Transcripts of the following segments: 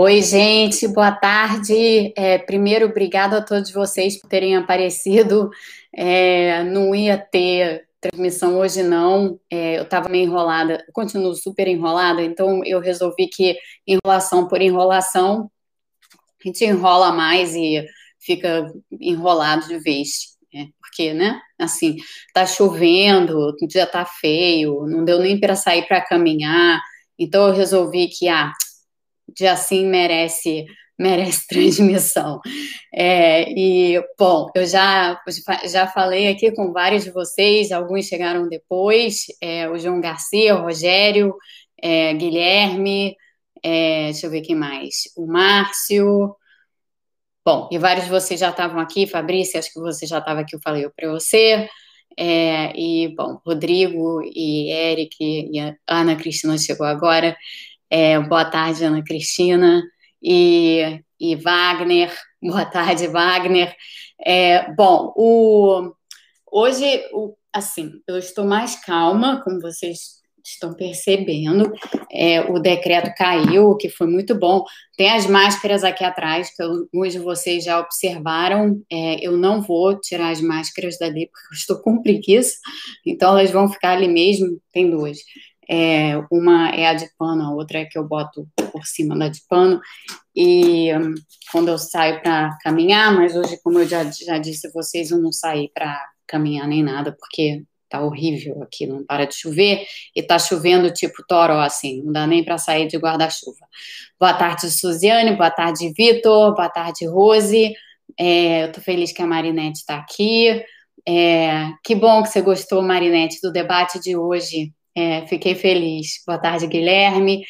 Oi, gente, boa tarde. É, primeiro, obrigado a todos vocês por terem aparecido. É, não ia ter transmissão hoje, não. É, eu estava meio enrolada, continuo super enrolada, então eu resolvi que enrolação por enrolação, a gente enrola mais e fica enrolado de vez. É, porque, né? Assim, tá chovendo, o dia tá feio, não deu nem para sair para caminhar. Então eu resolvi que, ah, dia assim merece merece transmissão. É, e, bom, eu já, já falei aqui com vários de vocês, alguns chegaram depois, é, o João Garcia, o Rogério, é, Guilherme, é, deixa eu ver quem mais, o Márcio, bom, e vários de vocês já estavam aqui, Fabrício, acho que você já estava aqui, eu falei para você, é, e, bom, Rodrigo e Eric e Ana Cristina chegou agora, é, boa tarde, Ana Cristina e, e Wagner. Boa tarde, Wagner. É, bom, o, hoje, o, assim, eu estou mais calma, como vocês estão percebendo. É, o decreto caiu, o que foi muito bom. Tem as máscaras aqui atrás, que alguns de vocês já observaram. É, eu não vou tirar as máscaras dali, porque eu estou com preguiça, então elas vão ficar ali mesmo. Tem duas. É, uma é a de pano, a outra é que eu boto por cima da de pano. E um, quando eu saio para caminhar, mas hoje, como eu já, já disse a vocês, eu não saí para caminhar nem nada, porque tá horrível aqui, não para de chover, e tá chovendo tipo toró, assim, não dá nem para sair de guarda-chuva. Boa tarde, Suziane, boa tarde, Vitor, boa tarde, Rose. É, eu tô feliz que a Marinette está aqui. É, que bom que você gostou, Marinette, do debate de hoje. É, fiquei feliz. Boa tarde, Guilherme.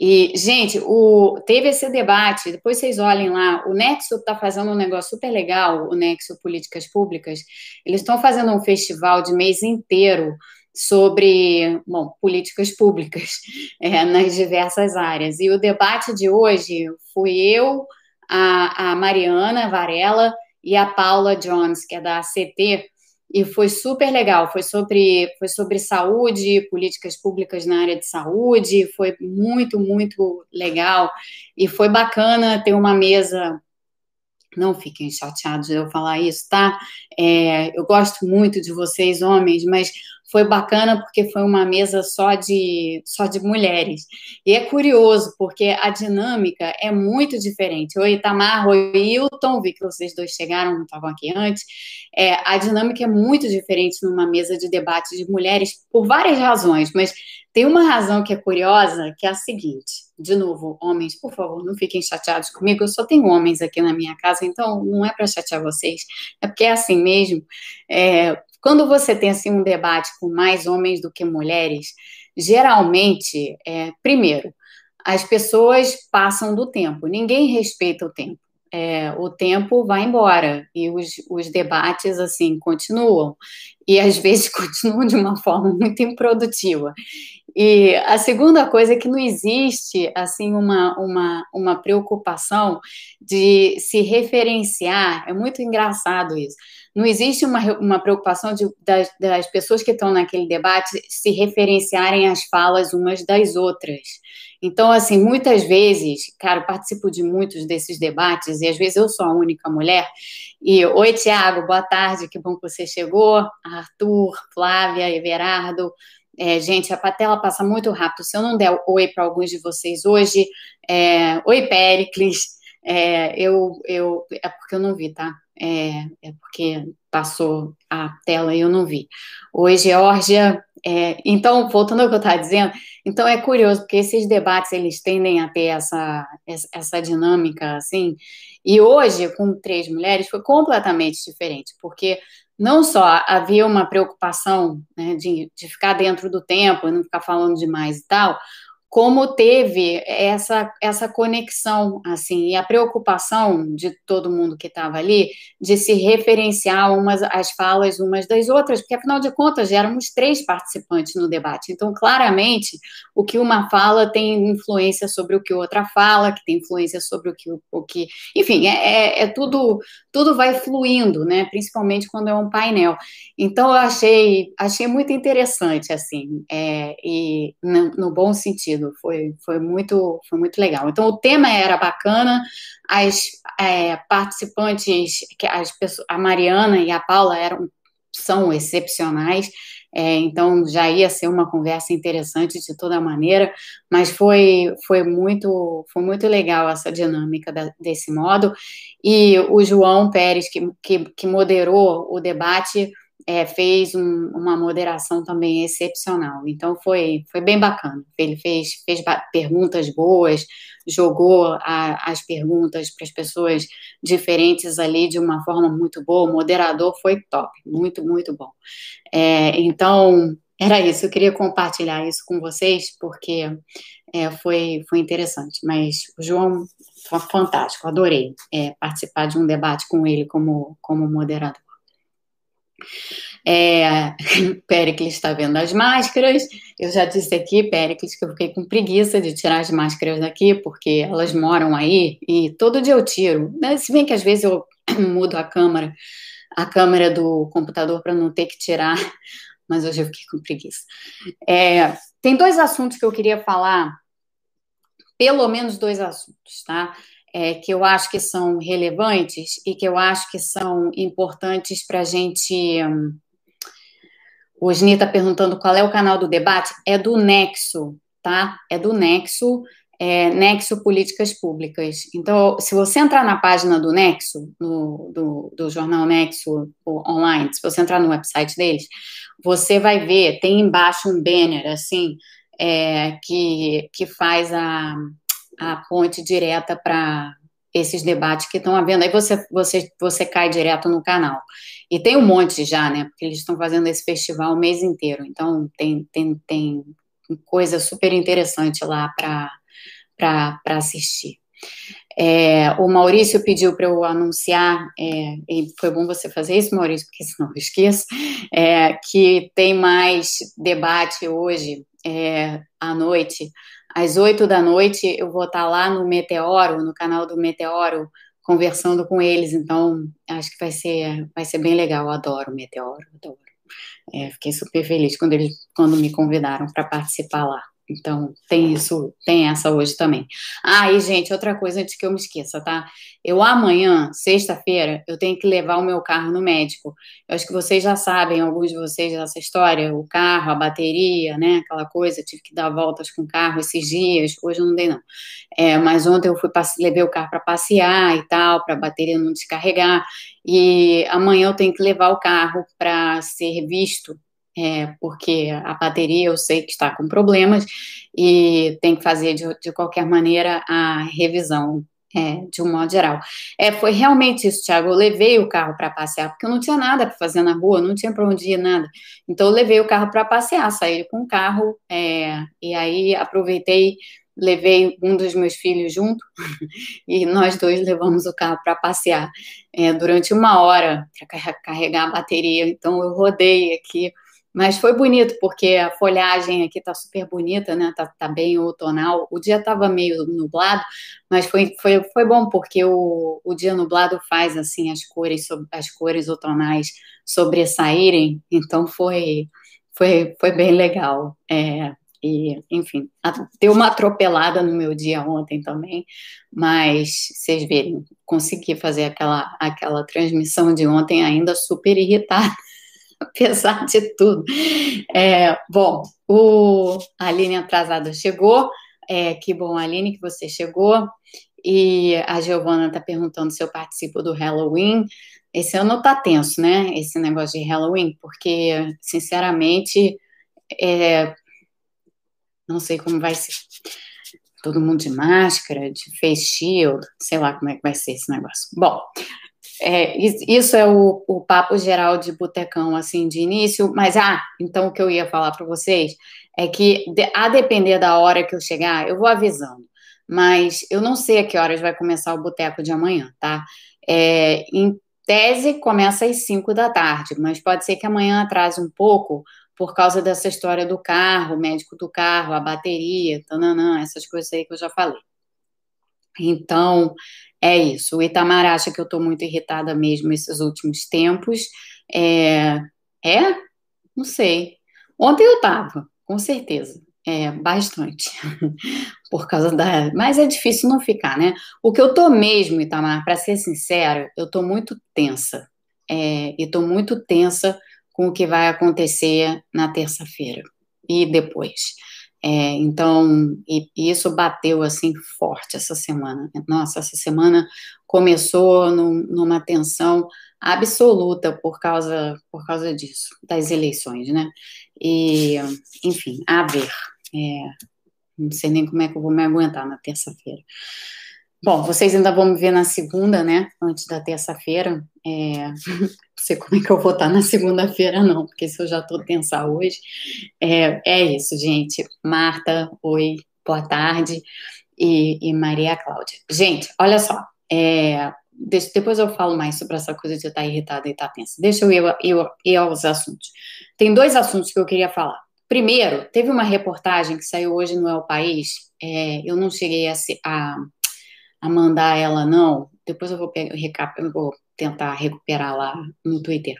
E, gente, o, teve esse debate, depois vocês olhem lá, o Nexo está fazendo um negócio super legal, o Nexo Políticas Públicas, eles estão fazendo um festival de mês inteiro sobre, bom, políticas públicas é, nas diversas áreas. E o debate de hoje fui eu, a, a Mariana Varela e a Paula Jones, que é da ACT, e foi super legal. Foi sobre, foi sobre saúde, políticas públicas na área de saúde, foi muito, muito legal. E foi bacana ter uma mesa. Não fiquem chateados de eu falar isso, tá? É, eu gosto muito de vocês, homens, mas foi bacana porque foi uma mesa só de só de mulheres. E é curioso, porque a dinâmica é muito diferente. Oi, Itamar, oi, Hilton, vi que vocês dois chegaram, não estavam aqui antes. É, a dinâmica é muito diferente numa mesa de debate de mulheres, por várias razões, mas tem uma razão que é curiosa, que é a seguinte. De novo, homens, por favor, não fiquem chateados comigo. Eu só tenho homens aqui na minha casa, então não é para chatear vocês. É porque é assim mesmo. É, quando você tem assim um debate com mais homens do que mulheres, geralmente, é, primeiro, as pessoas passam do tempo, ninguém respeita o tempo. É, o tempo vai embora e os, os debates assim continuam e às vezes continuam de uma forma muito improdutiva. E a segunda coisa é que não existe assim uma, uma, uma preocupação de se referenciar. É muito engraçado isso não existe uma, uma preocupação de, das, das pessoas que estão naquele debate se referenciarem às falas umas das outras. Então, assim, muitas vezes, cara, eu participo de muitos desses debates, e às vezes eu sou a única mulher. E, oi, Tiago, boa tarde, que bom que você chegou. Arthur, Flávia, Everardo. É, gente, a patela passa muito rápido. Se eu não der oi para alguns de vocês hoje, é, oi, Péricles. É, eu, eu, é porque eu não vi, tá? É, é porque passou a tela e eu não vi. Oi, Geórgia. É, então, voltando ao que eu estava dizendo, então é curioso, porque esses debates, eles tendem a ter essa, essa dinâmica, assim, e hoje, com três mulheres, foi completamente diferente, porque não só havia uma preocupação né, de, de ficar dentro do tempo, não ficar falando demais e tal, como teve essa, essa conexão, assim, e a preocupação de todo mundo que estava ali de se referenciar umas as falas umas das outras, porque afinal de contas éramos três participantes no debate. Então, claramente, o que uma fala tem influência sobre o que outra fala, que tem influência sobre o que o que, enfim, é, é, é tudo tudo vai fluindo, né? Principalmente quando é um painel. Então, eu achei achei muito interessante, assim, é, e no, no bom sentido divertido, foi, foi, muito, foi muito legal. Então, o tema era bacana, as é, participantes, as pessoas, a Mariana e a Paula eram, são excepcionais, é, então já ia ser uma conversa interessante de toda maneira, mas foi, foi, muito, foi muito legal essa dinâmica da, desse modo. E o João Pérez, que, que, que moderou o debate, é, fez um, uma moderação também excepcional. Então foi, foi bem bacana. Ele fez, fez perguntas boas, jogou a, as perguntas para as pessoas diferentes ali de uma forma muito boa. O moderador foi top, muito, muito bom. É, então, era isso. Eu queria compartilhar isso com vocês, porque é, foi, foi interessante. Mas o João foi fantástico, adorei é, participar de um debate com ele como, como moderador. É, Péricles está vendo as máscaras. Eu já disse aqui, Péricles, que eu fiquei com preguiça de tirar as máscaras daqui, porque elas moram aí e todo dia eu tiro. Né? Se bem que às vezes eu mudo a câmera, a câmera do computador para não ter que tirar, mas hoje eu fiquei com preguiça. É, tem dois assuntos que eu queria falar, pelo menos dois assuntos, tá? É, que eu acho que são relevantes e que eu acho que são importantes para a gente. Hum, o Osni está perguntando qual é o canal do debate. É do Nexo, tá? É do Nexo, é, Nexo Políticas Públicas. Então, se você entrar na página do Nexo, no, do, do jornal Nexo online, se você entrar no website deles, você vai ver, tem embaixo um banner, assim, é, que, que faz a a ponte direta para esses debates que estão havendo. Aí você, você, você cai direto no canal. E tem um monte já, né? Porque eles estão fazendo esse festival o mês inteiro. Então, tem, tem, tem coisa super interessante lá para assistir. É, o Maurício pediu para eu anunciar, é, e foi bom você fazer isso, Maurício, porque senão eu esqueço, é, que tem mais debate hoje é, à noite às oito da noite eu vou estar lá no Meteoro, no canal do Meteoro, conversando com eles. Então, acho que vai ser, vai ser bem legal. Eu adoro o Meteoro, adoro. É, fiquei super feliz quando eles, quando me convidaram para participar lá. Então, tem isso, tem essa hoje também. Ah, e gente, outra coisa antes que eu me esqueça, tá? Eu amanhã, sexta-feira, eu tenho que levar o meu carro no médico. Eu acho que vocês já sabem, alguns de vocês, essa história, o carro, a bateria, né? Aquela coisa, tive que dar voltas com o carro esses dias, hoje eu não dei, não. É, mas ontem eu fui, levei o carro para passear e tal, para a bateria não descarregar. E amanhã eu tenho que levar o carro para ser visto é, porque a bateria eu sei que está com problemas e tem que fazer de, de qualquer maneira a revisão é, de um modo geral. É, foi realmente isso, Thiago. Eu levei o carro para passear, porque eu não tinha nada para fazer na rua, não tinha para onde ir, nada. Então, eu levei o carro para passear, saí com o carro, é, e aí aproveitei, levei um dos meus filhos junto, e nós dois levamos o carro para passear é, durante uma hora para carregar a bateria. Então, eu rodei aqui mas foi bonito, porque a folhagem aqui tá super bonita, né? Tá, tá bem outonal. O dia tava meio nublado, mas foi, foi, foi bom, porque o, o dia nublado faz, assim, as cores, as cores outonais sobressaírem. Então, foi, foi, foi bem legal. É, e, enfim, deu uma atropelada no meu dia ontem também, mas vocês verem, consegui fazer aquela, aquela transmissão de ontem ainda super irritada. apesar de tudo. É, bom, o a Aline atrasada chegou. É, que bom, Aline, que você chegou. E a Giovana está perguntando se eu participo do Halloween. Esse ano tá tenso, né? Esse negócio de Halloween, porque, sinceramente, é, não sei como vai ser. Todo mundo de máscara, de face shield, sei lá como é que vai ser esse negócio. Bom, é, isso é o, o, papo geral de botecão, assim, de início, mas, ah, então o que eu ia falar para vocês é que, a depender da hora que eu chegar, eu vou avisando, mas eu não sei a que horas vai começar o boteco de amanhã, tá? É, em tese, começa às 5 da tarde, mas pode ser que amanhã atrase um pouco, por causa dessa história do carro, o médico do carro, a bateria, tananã, essas coisas aí que eu já falei. Então, é isso. O Itamar acha que eu estou muito irritada mesmo esses últimos tempos. É, é? Não sei. Ontem eu estava, com certeza. É, bastante. Por causa da. Mas é difícil não ficar, né? O que eu tô mesmo, Itamar, para ser sincero, eu tô muito tensa. É, e tô muito tensa com o que vai acontecer na terça-feira e depois. É, então, e, e, isso bateu assim forte essa semana. Nossa, essa semana começou num, numa tensão absoluta por causa, por causa disso, das eleições, né? E, enfim, a ver. É, não sei nem como é que eu vou me aguentar na terça-feira. Bom, vocês ainda vão me ver na segunda, né? Antes da terça-feira. É... Não sei como é que eu vou estar na segunda-feira, não, porque se eu já estou tensa hoje. É, é isso, gente. Marta, oi, boa tarde. E, e Maria Cláudia. Gente, olha só. É, deixa, depois eu falo mais sobre essa coisa de estar irritada e estar tensa. Deixa eu ir, ir, ir aos assuntos. Tem dois assuntos que eu queria falar. Primeiro, teve uma reportagem que saiu hoje no El País. É, eu não cheguei a, a, a, mandar ela, não. Depois eu vou, pegar, eu vou tentar recuperar lá no Twitter.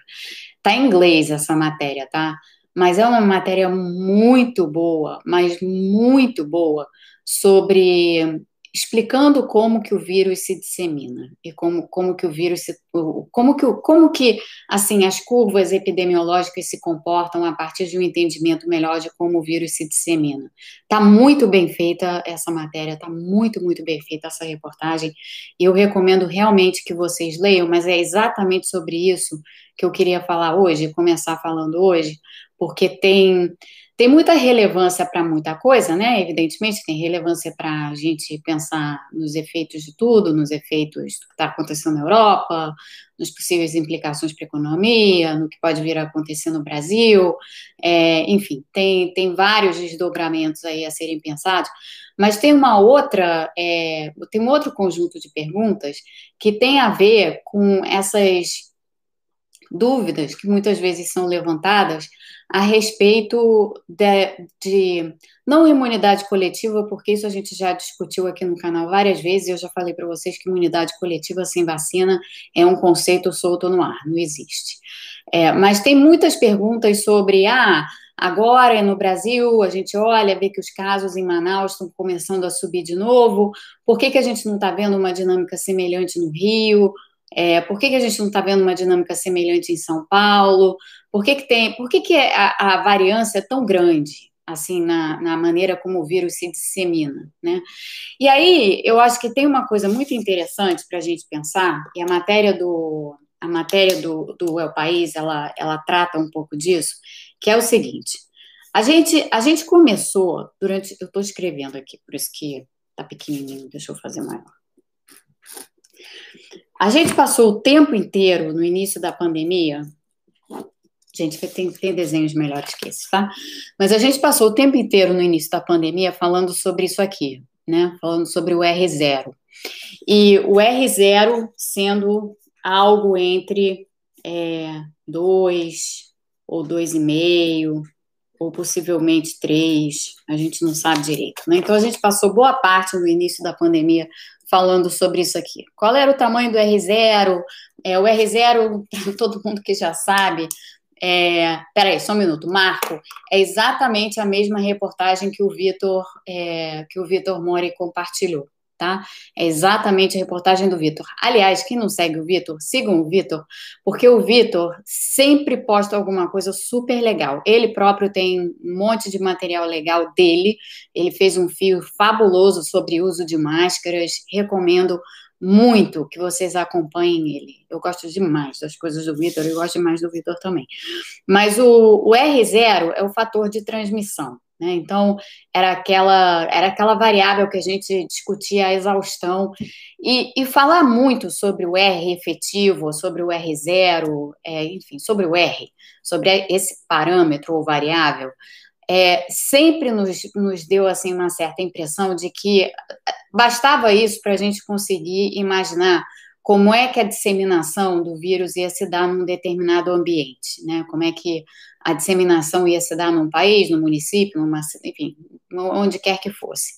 Tá em inglês essa matéria, tá? Mas é uma matéria muito boa, mas muito boa, sobre explicando como que o vírus se dissemina e como, como que o vírus se, como que como que assim as curvas epidemiológicas se comportam a partir de um entendimento melhor de como o vírus se dissemina. Tá muito bem feita essa matéria, tá muito muito bem feita essa reportagem e eu recomendo realmente que vocês leiam, mas é exatamente sobre isso que eu queria falar hoje, começar falando hoje, porque tem tem muita relevância para muita coisa, né? Evidentemente, tem relevância para a gente pensar nos efeitos de tudo, nos efeitos do que está acontecendo na Europa, nas possíveis implicações para a economia, no que pode vir a acontecer no Brasil, é, enfim, tem, tem vários desdobramentos aí a serem pensados, mas tem uma outra, é, tem um outro conjunto de perguntas que tem a ver com essas dúvidas que muitas vezes são levantadas a respeito de, de, não imunidade coletiva, porque isso a gente já discutiu aqui no canal várias vezes, eu já falei para vocês que imunidade coletiva sem vacina é um conceito solto no ar, não existe. É, mas tem muitas perguntas sobre, ah, agora no Brasil a gente olha, vê que os casos em Manaus estão começando a subir de novo, por que, que a gente não está vendo uma dinâmica semelhante no Rio? É, por que, que a gente não está vendo uma dinâmica semelhante em São Paulo? Por que, que tem, por que, que a, a variância é tão grande? assim, na, na, maneira como o vírus se dissemina, né? E aí, eu acho que tem uma coisa muito interessante para a gente pensar, e a matéria do, a matéria do, do El País, ela, ela trata um pouco disso, que é o seguinte, a gente, a gente começou, durante, eu estou escrevendo aqui, por isso que tá pequenininho, deixa eu fazer maior. A gente passou o tempo inteiro, no início da pandemia, gente, tem, tem desenhos melhores que esse, tá? Mas a gente passou o tempo inteiro no início da pandemia falando sobre isso aqui, né? Falando sobre o R0. E o R0 sendo algo entre é, 2 ou 2,5, ou possivelmente 3, a gente não sabe direito, né? Então a gente passou boa parte no início da pandemia falando sobre isso aqui. Qual era o tamanho do R0? É, o R0, todo mundo que já sabe. É, peraí, só um minuto. Marco, é exatamente a mesma reportagem que o Vitor é, que o Vitor Mori compartilhou tá? É exatamente a reportagem do Vitor. Aliás, quem não segue o Vitor, sigam o Vitor, porque o Vitor sempre posta alguma coisa super legal. Ele próprio tem um monte de material legal dele. Ele fez um fio fabuloso sobre uso de máscaras. Recomendo muito que vocês acompanhem ele. Eu gosto demais das coisas do Vitor, eu gosto demais do Vitor também. Mas o, o R0 é o fator de transmissão. Né? Então, era aquela, era aquela variável que a gente discutia a exaustão. E, e falar muito sobre o R efetivo, sobre o R0, é, enfim, sobre o R, sobre esse parâmetro ou variável, é, sempre nos, nos deu assim uma certa impressão de que bastava isso para a gente conseguir imaginar como é que a disseminação do vírus ia se dar num determinado ambiente, né? Como é que a disseminação ia se dar num país, no município, numa, enfim, onde quer que fosse.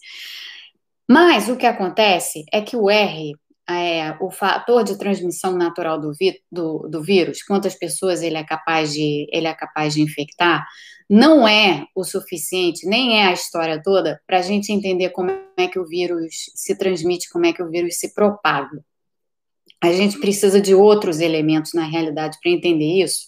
Mas o que acontece é que o R, é, o fator de transmissão natural do, vi, do, do, vírus, quantas pessoas ele é capaz de ele é capaz de infectar, não é o suficiente, nem é a história toda para a gente entender como é que o vírus se transmite, como é que o vírus se propaga. A gente precisa de outros elementos na realidade para entender isso.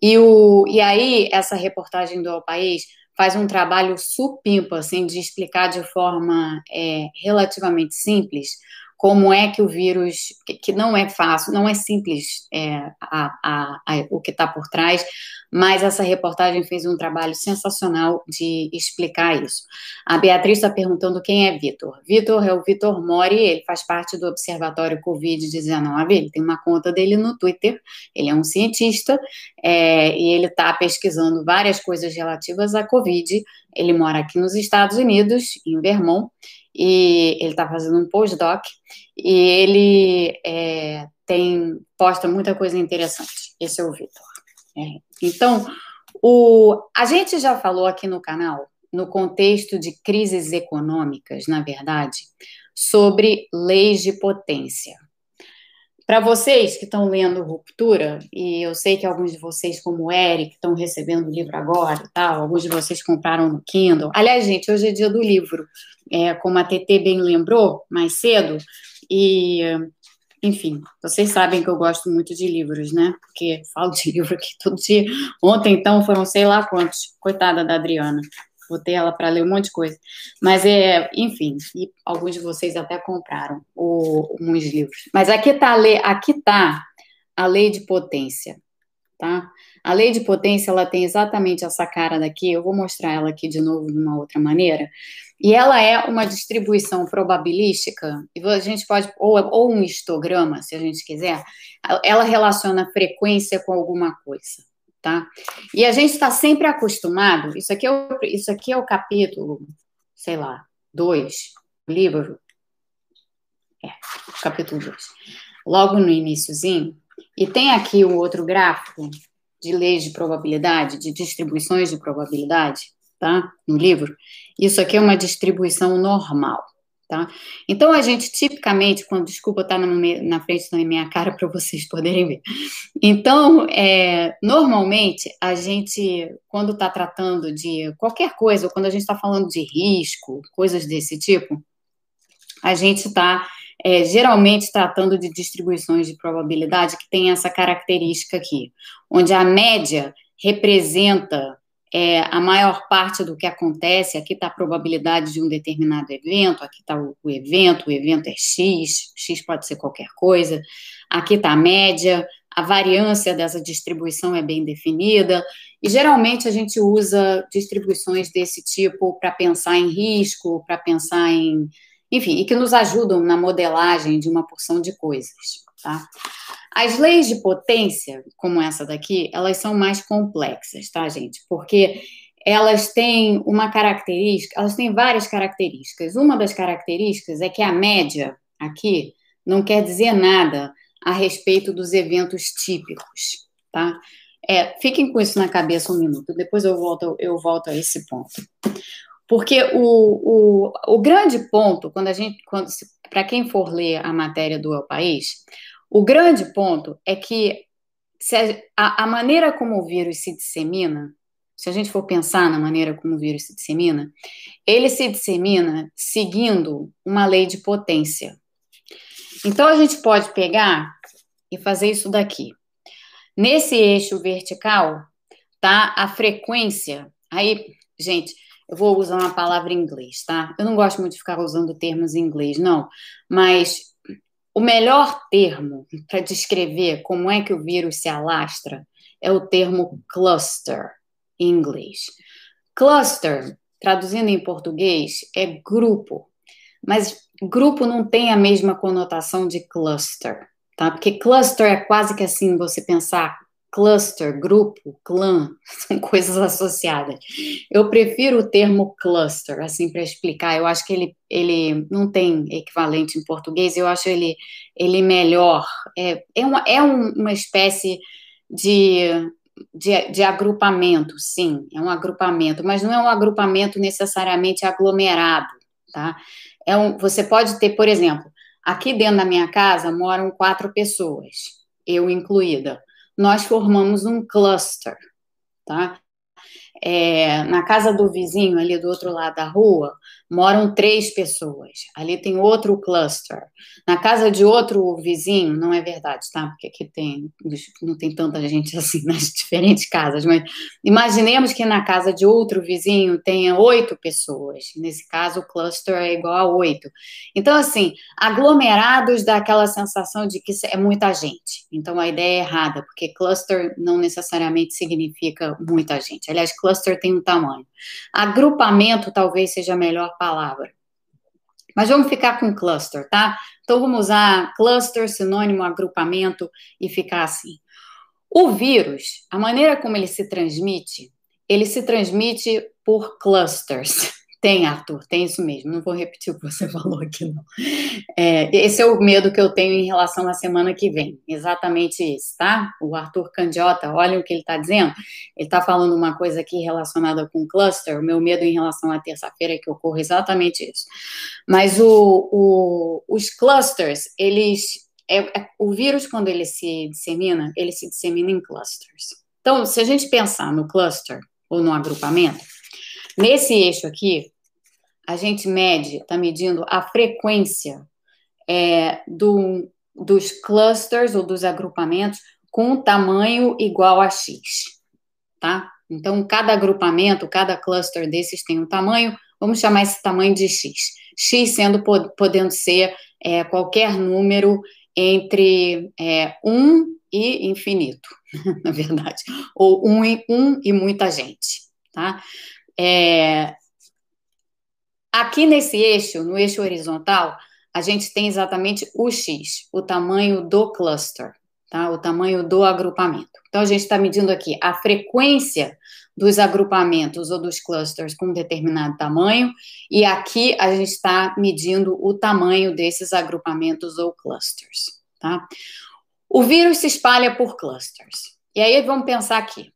E, o, e aí, essa reportagem do Ao País faz um trabalho supimpa, assim, de explicar de forma é, relativamente simples como é que o vírus, que não é fácil, não é simples é, a, a, a, o que está por trás, mas essa reportagem fez um trabalho sensacional de explicar isso. A Beatriz está perguntando quem é Vitor. Vitor é o Vitor Mori, ele faz parte do Observatório Covid-19, ele tem uma conta dele no Twitter, ele é um cientista é, e ele está pesquisando várias coisas relativas à Covid. Ele mora aqui nos Estados Unidos, em Vermont, e ele está fazendo um postdoc e ele é, tem posta muita coisa interessante. Esse é o Vitor. É. Então, o, a gente já falou aqui no canal, no contexto de crises econômicas, na verdade, sobre leis de potência. Para vocês que estão lendo Ruptura, e eu sei que alguns de vocês, como o Eric, estão recebendo o livro agora e tal, alguns de vocês compraram no Kindle. Aliás, gente, hoje é dia do livro, é, como a TT bem lembrou mais cedo, e, enfim, vocês sabem que eu gosto muito de livros, né? Porque falo de livro aqui todo dia. Ontem, então, foram sei lá quantos. Coitada da Adriana botei ela para ler um monte de coisa. Mas é, enfim, e alguns de vocês até compraram o, uns livros. Mas aqui está aqui tá a lei de potência, tá? A lei de potência ela tem exatamente essa cara daqui. Eu vou mostrar ela aqui de novo de uma outra maneira. E ela é uma distribuição probabilística, e a gente pode, ou, ou um histograma, se a gente quiser, ela relaciona frequência com alguma coisa tá? E a gente está sempre acostumado, isso aqui, é o, isso aqui é o capítulo, sei lá, 2, livro, é, capítulo 2, logo no iníciozinho, e tem aqui o outro gráfico de leis de probabilidade, de distribuições de probabilidade, tá? No livro. Isso aqui é uma distribuição normal. Tá? Então, a gente tipicamente, quando desculpa estar tá na, frente da minha cara para vocês poderem ver. Então, é, normalmente, a gente, quando está tratando de qualquer coisa, ou quando a gente está falando de risco, coisas desse tipo, a gente está é, geralmente tratando de distribuições de probabilidade que tem essa característica aqui, onde a média representa é, a maior parte do que acontece, aqui está a probabilidade de um determinado evento, aqui está o, o, evento, o evento é X, X pode ser qualquer coisa, aqui está a média, a variância dessa distribuição é bem definida, e geralmente a gente usa distribuições desse tipo para pensar em risco, para pensar em. Enfim, e que nos ajudam na modelagem de uma porção de coisas, tá? As leis de potência, como essa daqui, elas são mais complexas, tá, gente? Porque elas têm uma característica, elas têm várias características. Uma das características é que a média aqui não quer dizer nada a respeito dos eventos típicos, tá? É, fiquem com isso na cabeça um minuto, depois eu volto, eu volto a esse ponto. Porque o, o, o grande ponto, quando a gente, quando, para quem for ler a matéria do El País, o grande ponto é que a, a, maneira como o vírus se dissemina, se a gente for pensar na maneira como o vírus se dissemina, ele se dissemina seguindo uma lei de potência. Então a gente pode pegar e fazer isso daqui. Nesse eixo vertical tá a frequência. Aí, gente, eu vou usar uma palavra em inglês, tá? Eu não gosto muito de ficar usando termos em inglês, não, mas o melhor termo para descrever como é que o vírus se alastra é o termo cluster, em inglês. Cluster, traduzindo em português, é grupo, mas grupo não tem a mesma conotação de cluster, tá? Porque cluster é quase que assim você pensar cluster, grupo, clã, são coisas associadas. Eu prefiro o termo cluster, assim, para explicar. Eu acho que ele, ele não tem equivalente em português, eu acho ele, ele melhor. É, é, uma, é um, uma espécie de, de, de agrupamento, sim, é um agrupamento, mas não é um agrupamento necessariamente aglomerado, tá? É um, você pode ter, por exemplo, aqui dentro da minha casa moram quatro pessoas, eu incluída. Nós formamos um cluster, tá? É, na casa do vizinho, ali do outro lado da rua, moram três pessoas. Ali tem outro cluster. Na casa de outro vizinho, não é verdade, tá? Porque aqui tem, não tem tanta gente assim nas diferentes casas, mas imaginemos que na casa de outro vizinho tenha oito pessoas. Nesse caso, o cluster é igual a oito. Então, assim, aglomerados dá aquela sensação de que é muita gente. Então, a ideia é errada, porque cluster não necessariamente significa muita gente. Aliás, cluster tem um tamanho. Agrupamento talvez seja melhor palavra. Mas vamos ficar com cluster, tá? Então vamos usar cluster, sinônimo, agrupamento e ficar assim. O vírus, a maneira como ele se transmite, ele se transmite por clusters. Tem, Arthur, tem isso mesmo. Não vou repetir o que você falou aqui, não. É, esse é o medo que eu tenho em relação à semana que vem. Exatamente isso, tá? O Arthur Candiota, olha o que ele está dizendo. Ele está falando uma coisa aqui relacionada com cluster. O meu medo em relação à terça-feira é que ocorra exatamente isso. Mas o, o, os clusters, eles. É, é, o vírus, quando ele se dissemina, ele se dissemina em clusters. Então, se a gente pensar no cluster ou no agrupamento, Nesse eixo aqui, a gente mede, está medindo a frequência é, do, dos clusters ou dos agrupamentos com tamanho igual a x, tá? Então, cada agrupamento, cada cluster desses tem um tamanho, vamos chamar esse tamanho de x. x sendo, podendo ser é, qualquer número entre é, 1 e infinito, na verdade, ou 1 e, 1 e muita gente, tá? É, aqui nesse eixo, no eixo horizontal, a gente tem exatamente o X, o tamanho do cluster, tá? o tamanho do agrupamento. Então, a gente está medindo aqui a frequência dos agrupamentos ou dos clusters com um determinado tamanho, e aqui a gente está medindo o tamanho desses agrupamentos ou clusters. Tá? O vírus se espalha por clusters. E aí vamos pensar aqui.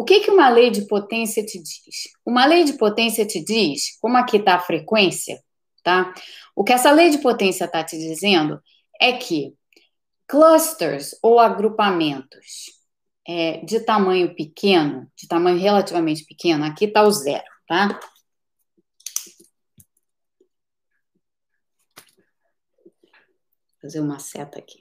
O que, que uma lei de potência te diz? Uma lei de potência te diz, como aqui está a frequência, tá? O que essa lei de potência está te dizendo é que clusters ou agrupamentos é, de tamanho pequeno, de tamanho relativamente pequeno, aqui está o zero, tá? Vou fazer uma seta aqui.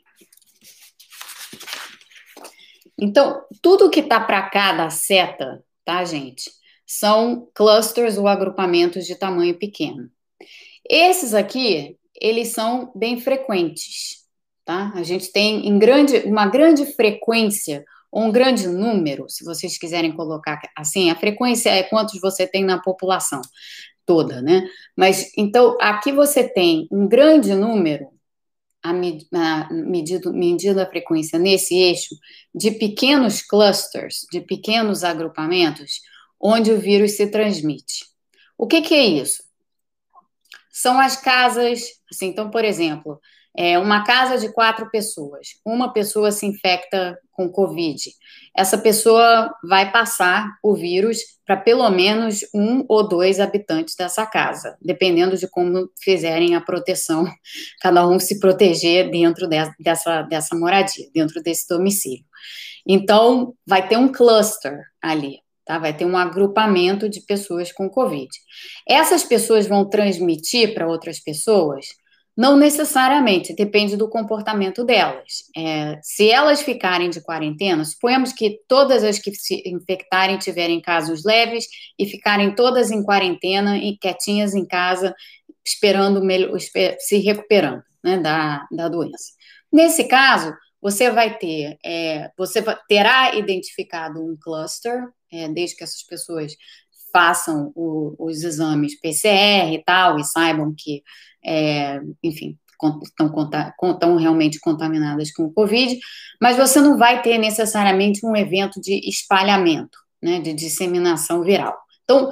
Então, tudo que está para cá da seta, tá, gente? São clusters ou agrupamentos de tamanho pequeno. Esses aqui, eles são bem frequentes, tá? A gente tem em grande, uma grande frequência ou um grande número, se vocês quiserem colocar assim, a frequência é quantos você tem na população toda, né? Mas então aqui você tem um grande número a, a medida, medida a frequência nesse eixo de pequenos clusters, de pequenos agrupamentos, onde o vírus se transmite. O que, que é isso? São as casas, assim, então, por exemplo, é uma casa de quatro pessoas, uma pessoa se infecta com Covid. Essa pessoa vai passar o vírus para pelo menos um ou dois habitantes dessa casa, dependendo de como fizerem a proteção, cada um se proteger dentro de, dessa, dessa moradia, dentro desse domicílio. Então, vai ter um cluster ali, tá? Vai ter um agrupamento de pessoas com Covid. Essas pessoas vão transmitir para outras pessoas não necessariamente, depende do comportamento delas. É, se elas ficarem de quarentena, suponhamos que todas as que se infectarem tiverem casos leves e ficarem todas em quarentena e quietinhas em casa, esperando se recuperando né, da, da doença. Nesse caso, você vai ter, é, você terá identificado um cluster, é, desde que essas pessoas façam o, os exames PCR e tal, e saibam que é, enfim, estão, realmente contaminadas com o Covid, mas você não vai ter necessariamente um evento de espalhamento, né, de disseminação viral. Então,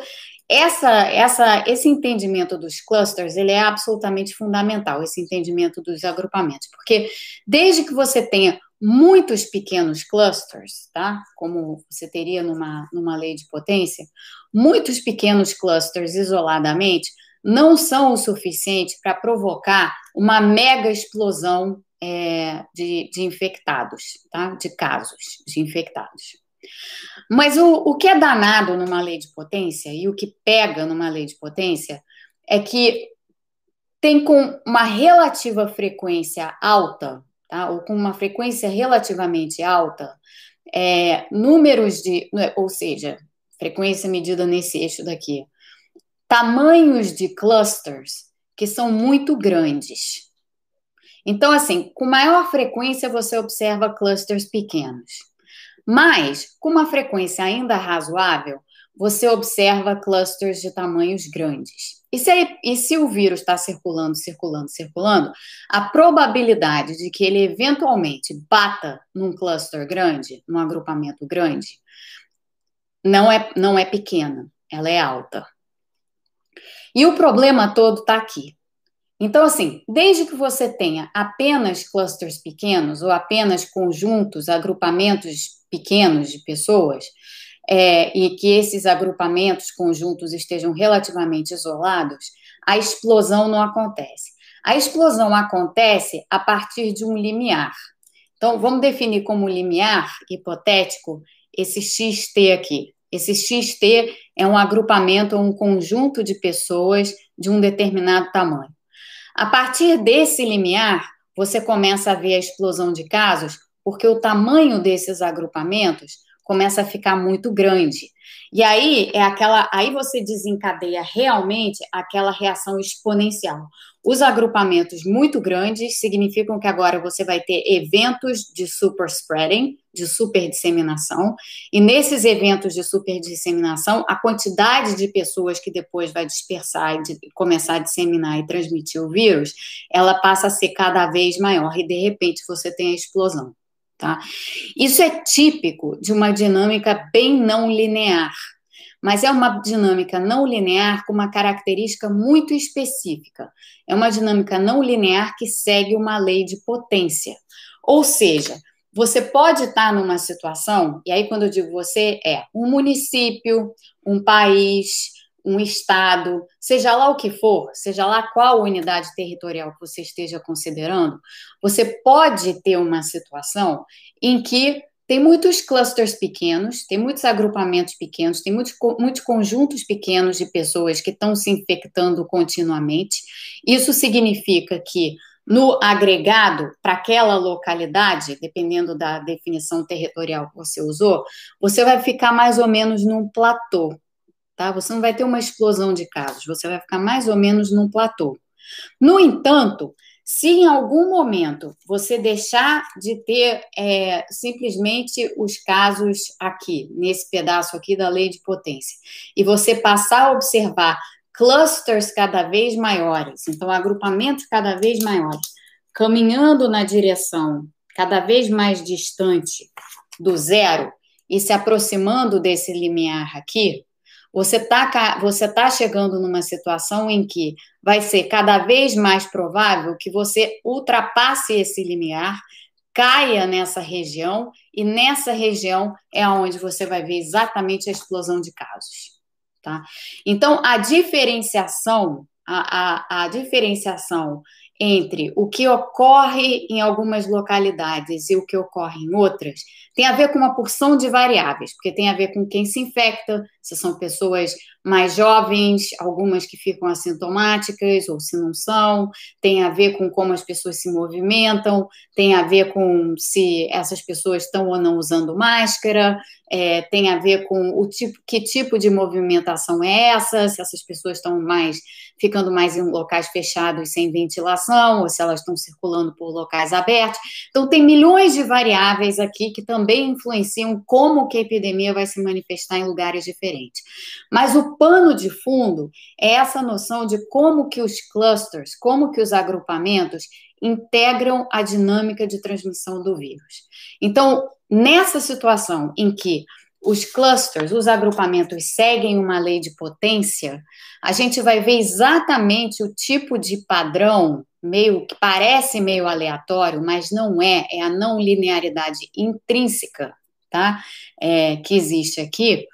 essa, essa, esse entendimento dos clusters, ele é absolutamente fundamental, esse entendimento dos agrupamentos, porque desde que você tenha muitos pequenos clusters, tá? Como você teria numa, numa lei de potência, muitos pequenos clusters isoladamente não são o suficiente para provocar uma mega explosão é, de, de, infectados, tá? de casos de infectados. Mas o, o que é danado numa lei de potência e o que pega numa lei de potência é que tem com uma relativa frequência alta, tá? ou com uma frequência relativamente alta, é, números de, ou seja, frequência medida nesse eixo daqui, tamanhos de clusters que são muito grandes. Então, assim, com maior frequência você observa clusters pequenos. Mas, com uma frequência ainda razoável, você observa clusters de tamanhos grandes. E se, e se o vírus está circulando, circulando, circulando, a probabilidade de que ele eventualmente bata num cluster grande, num agrupamento grande, não é, não é pequena, ela é alta. E o problema todo está aqui. Então, assim, desde que você tenha apenas clusters pequenos ou apenas conjuntos, agrupamentos pequenos de pessoas, é, e que esses agrupamentos conjuntos estejam relativamente isolados, a explosão não acontece. A explosão acontece a partir de um limiar. Então, vamos definir como limiar hipotético esse XT aqui. Esse XT é um agrupamento um conjunto de pessoas de um determinado tamanho. A partir desse limiar, você começa a ver a explosão de casos, porque o tamanho desses agrupamentos começa a ficar muito grande. E aí é aquela, aí você desencadeia realmente aquela reação exponencial. Os agrupamentos muito grandes significam que agora você vai ter eventos de super spreading, de super disseminação, e nesses eventos de super disseminação, a quantidade de pessoas que depois vai dispersar e começar a disseminar e transmitir o vírus, ela passa a ser cada vez maior e de repente você tem a explosão. Tá? Isso é típico de uma dinâmica bem não linear, mas é uma dinâmica não linear com uma característica muito específica. É uma dinâmica não linear que segue uma lei de potência. Ou seja, você pode estar numa situação, e aí quando eu digo você, é um município, um país, um estado, seja lá o que for, seja lá qual unidade territorial que você esteja considerando, você pode ter uma situação em que tem muitos clusters pequenos, tem muitos agrupamentos pequenos, tem muitos, muitos conjuntos pequenos de pessoas que estão se infectando continuamente. Isso significa que no agregado para aquela localidade, dependendo da definição territorial que você usou, você vai ficar mais ou menos num platô tá? Você não vai ter uma explosão de casos, você vai ficar mais ou menos num platô. No entanto, se em algum momento você deixar de ter é, simplesmente os casos aqui, nesse pedaço aqui da lei de potência, e você passar a observar clusters cada vez maiores, então agrupamentos cada vez maiores, caminhando na direção cada vez mais distante do zero e se aproximando desse limiar aqui, você está você tá chegando numa situação em que vai ser cada vez mais provável que você ultrapasse esse limiar, caia nessa região, e nessa região é onde você vai ver exatamente a explosão de casos. Tá? Então, a diferenciação, a, a, a diferenciação entre o que ocorre em algumas localidades e o que ocorre em outras tem a ver com uma porção de variáveis, porque tem a ver com quem se infecta, se são pessoas mais jovens, algumas que ficam assintomáticas ou se não são, tem a ver com como as pessoas se movimentam, tem a ver com se essas pessoas estão ou não usando máscara, é, tem a ver com o tipo, que tipo de movimentação é essa, se essas pessoas estão mais ficando mais em locais fechados sem ventilação, ou se elas estão circulando por locais abertos. Então tem milhões de variáveis aqui que também influenciam como que a epidemia vai se manifestar em lugares diferentes. Mas o pano de fundo é essa noção de como que os clusters, como que os agrupamentos integram a dinâmica de transmissão do vírus. Então, nessa situação em que os clusters, os agrupamentos seguem uma lei de potência, a gente vai ver exatamente o tipo de padrão, meio que parece meio aleatório, mas não é, é a não linearidade intrínseca, tá? É, que existe aqui,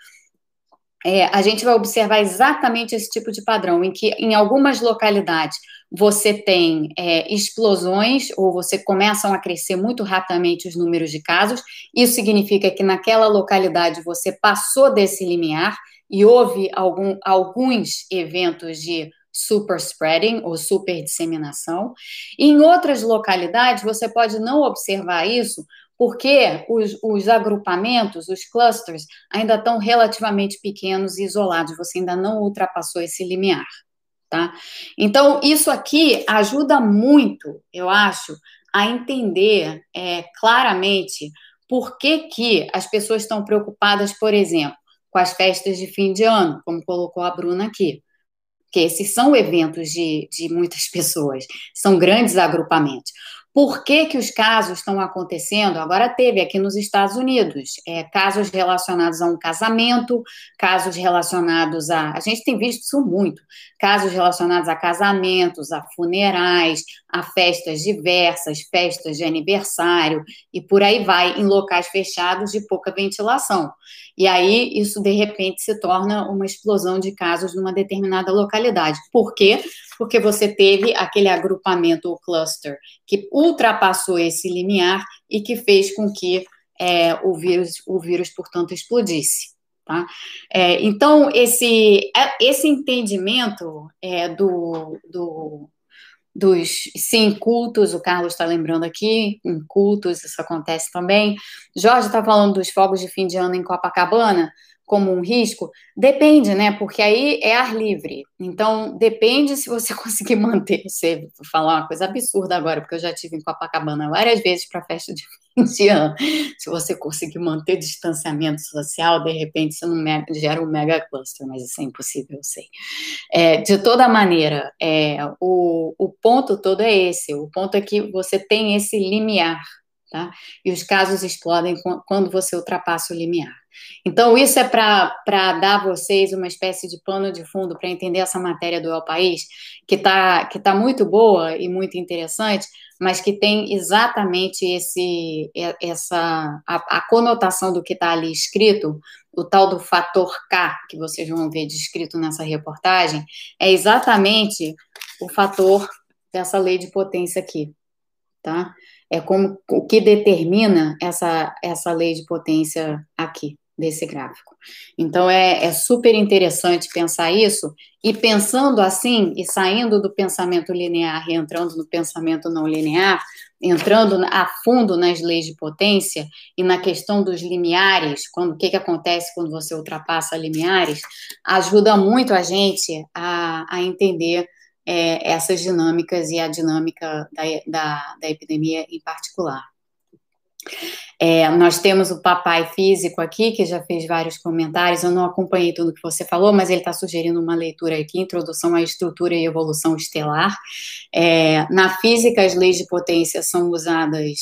é, a gente vai observar exatamente esse tipo de padrão, em que em algumas localidades você tem é, explosões ou você começam a crescer muito rapidamente os números de casos. Isso significa que naquela localidade você passou desse limiar e houve algum, alguns eventos de super spreading ou super disseminação. E em outras localidades você pode não observar isso porque os, os, agrupamentos, os clusters, ainda estão relativamente pequenos e isolados, você ainda não ultrapassou esse limiar tá? Então, isso aqui ajuda muito, eu acho, a entender é, claramente por que, que as pessoas estão preocupadas, por exemplo, com as festas de fim de ano, como colocou a Bruna aqui. Que esses são eventos de, de muitas pessoas, são grandes agrupamentos. Por que, que os casos estão acontecendo? Agora teve aqui nos Estados Unidos é, casos relacionados a um casamento, casos relacionados a. A gente tem visto isso muito, casos relacionados a casamentos, a funerais, a festas diversas, festas de aniversário e por aí vai, em locais fechados de pouca ventilação. E aí isso de repente se torna uma explosão de casos numa determinada localidade. Por quê? Porque você teve aquele agrupamento ou cluster que ultrapassou esse limiar e que fez com que é, o vírus, o vírus, portanto, explodisse. Tá? É, então, esse, é, esse entendimento é, do, do, dos sim cultos, o Carlos está lembrando aqui, em cultos, isso acontece também. Jorge está falando dos fogos de fim de ano em Copacabana como um risco? Depende, né? Porque aí é ar livre. Então, depende se você conseguir manter. Você vou falar uma coisa absurda agora, porque eu já tive em Copacabana várias vezes para festa de Se você conseguir manter distanciamento social, de repente você não gera um mega cluster, mas isso é impossível, eu sei. É, de toda maneira, é, o, o ponto todo é esse: o ponto é que você tem esse limiar. Tá? E os casos explodem quando você ultrapassa o limiar. Então, isso é para dar a vocês uma espécie de pano de fundo para entender essa matéria do El País, que está que tá muito boa e muito interessante, mas que tem exatamente esse, essa a, a conotação do que está ali escrito, o tal do fator K, que vocês vão ver descrito nessa reportagem, é exatamente o fator dessa lei de potência aqui, tá? É como o que determina essa, essa lei de potência aqui desse gráfico. Então é, é, super interessante pensar isso e pensando assim e saindo do pensamento linear e entrando no pensamento não linear, entrando a fundo nas leis de potência e na questão dos limiares, quando o que, que acontece quando você ultrapassa limiares, ajuda muito a gente a, a entender é, essas dinâmicas e a dinâmica da, da, da epidemia em particular. É, nós temos o papai físico aqui, que já fez vários comentários. Eu não acompanhei tudo que você falou, mas ele está sugerindo uma leitura aqui, Introdução à Estrutura e Evolução Estelar. É, na física, as leis de potência são usadas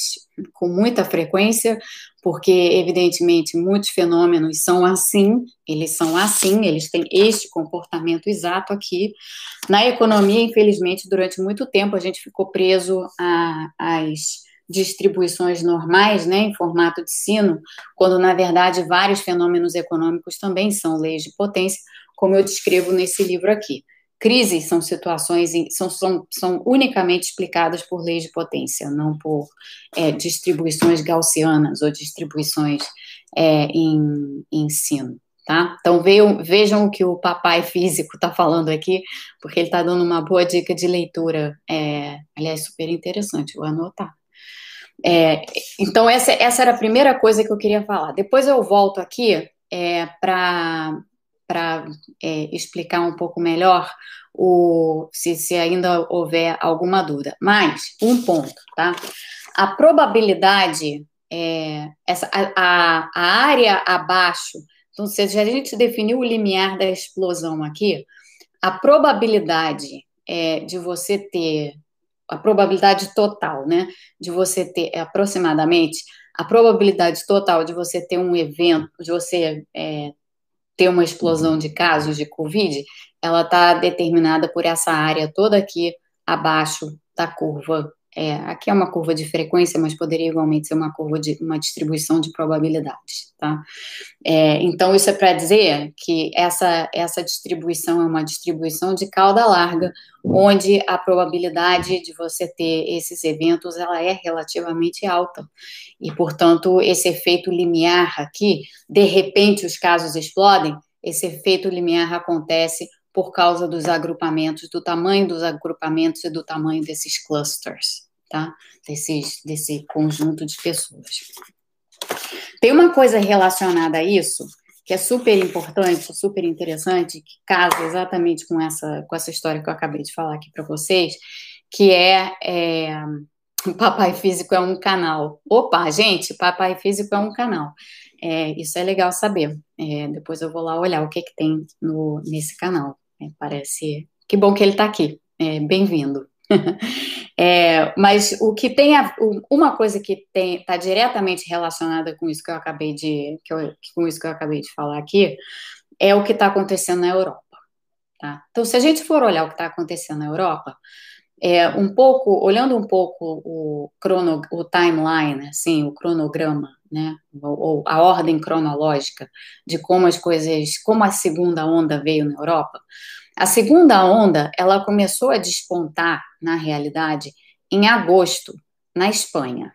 com muita frequência, porque, evidentemente, muitos fenômenos são assim, eles são assim, eles têm este comportamento exato aqui. Na economia, infelizmente, durante muito tempo a gente ficou preso às distribuições normais, né, em formato de sino, quando na verdade vários fenômenos econômicos também são leis de potência, como eu descrevo nesse livro aqui. Crises são situações, são, são, são unicamente explicadas por leis de potência, não por é, distribuições gaussianas ou distribuições é, em, em sino. Tá? Então vejam, vejam o que o papai físico está falando aqui, porque ele está dando uma boa dica de leitura. É, aliás, super interessante, vou anotar. É, então, essa, essa era a primeira coisa que eu queria falar. Depois eu volto aqui é, para é, explicar um pouco melhor o, se, se ainda houver alguma dúvida. Mas, um ponto, tá? A probabilidade, é, essa, a, a área abaixo, então, se a gente definiu o limiar da explosão aqui, a probabilidade é, de você ter a probabilidade total, né, de você ter é, aproximadamente a probabilidade total de você ter um evento, de você é, ter uma explosão de casos de Covid, ela está determinada por essa área toda aqui abaixo da curva É, aqui é uma curva de frequência, mas poderia igualmente ser uma curva de uma distribuição de probabilidades, tá? É, então, isso é para dizer que essa, essa distribuição é uma distribuição de cauda larga, onde a probabilidade de você ter esses eventos, ela é relativamente alta. E, portanto, esse efeito limiar aqui, de repente os casos explodem, esse efeito limiar acontece por causa dos agrupamentos, do tamanho dos agrupamentos e do tamanho desses clusters, tá? Desses, desse conjunto de pessoas. Tem uma coisa relacionada a isso que é super importante, super interessante, que casa exatamente com essa, com essa história que eu acabei de falar aqui para vocês, que é, é Papai Físico é um canal. Opa, gente, Papai Físico é um canal. É, isso é legal saber. É, depois eu vou lá olhar o que, que tem no, nesse canal. É, parece. Que bom que ele está aqui. É, Bem-vindo. É, mas o que tem a, uma coisa que está diretamente relacionada com isso que eu acabei de que eu, com isso que eu acabei de falar aqui é o que está acontecendo na Europa. Tá? Então, se a gente for olhar o que está acontecendo na Europa, é, um pouco olhando um pouco o crono, o timeline, assim, o cronograma, né, ou, ou a ordem cronológica de como as coisas, como a segunda onda veio na Europa, a segunda onda, ela começou a despontar, na realidade, em agosto, na Espanha.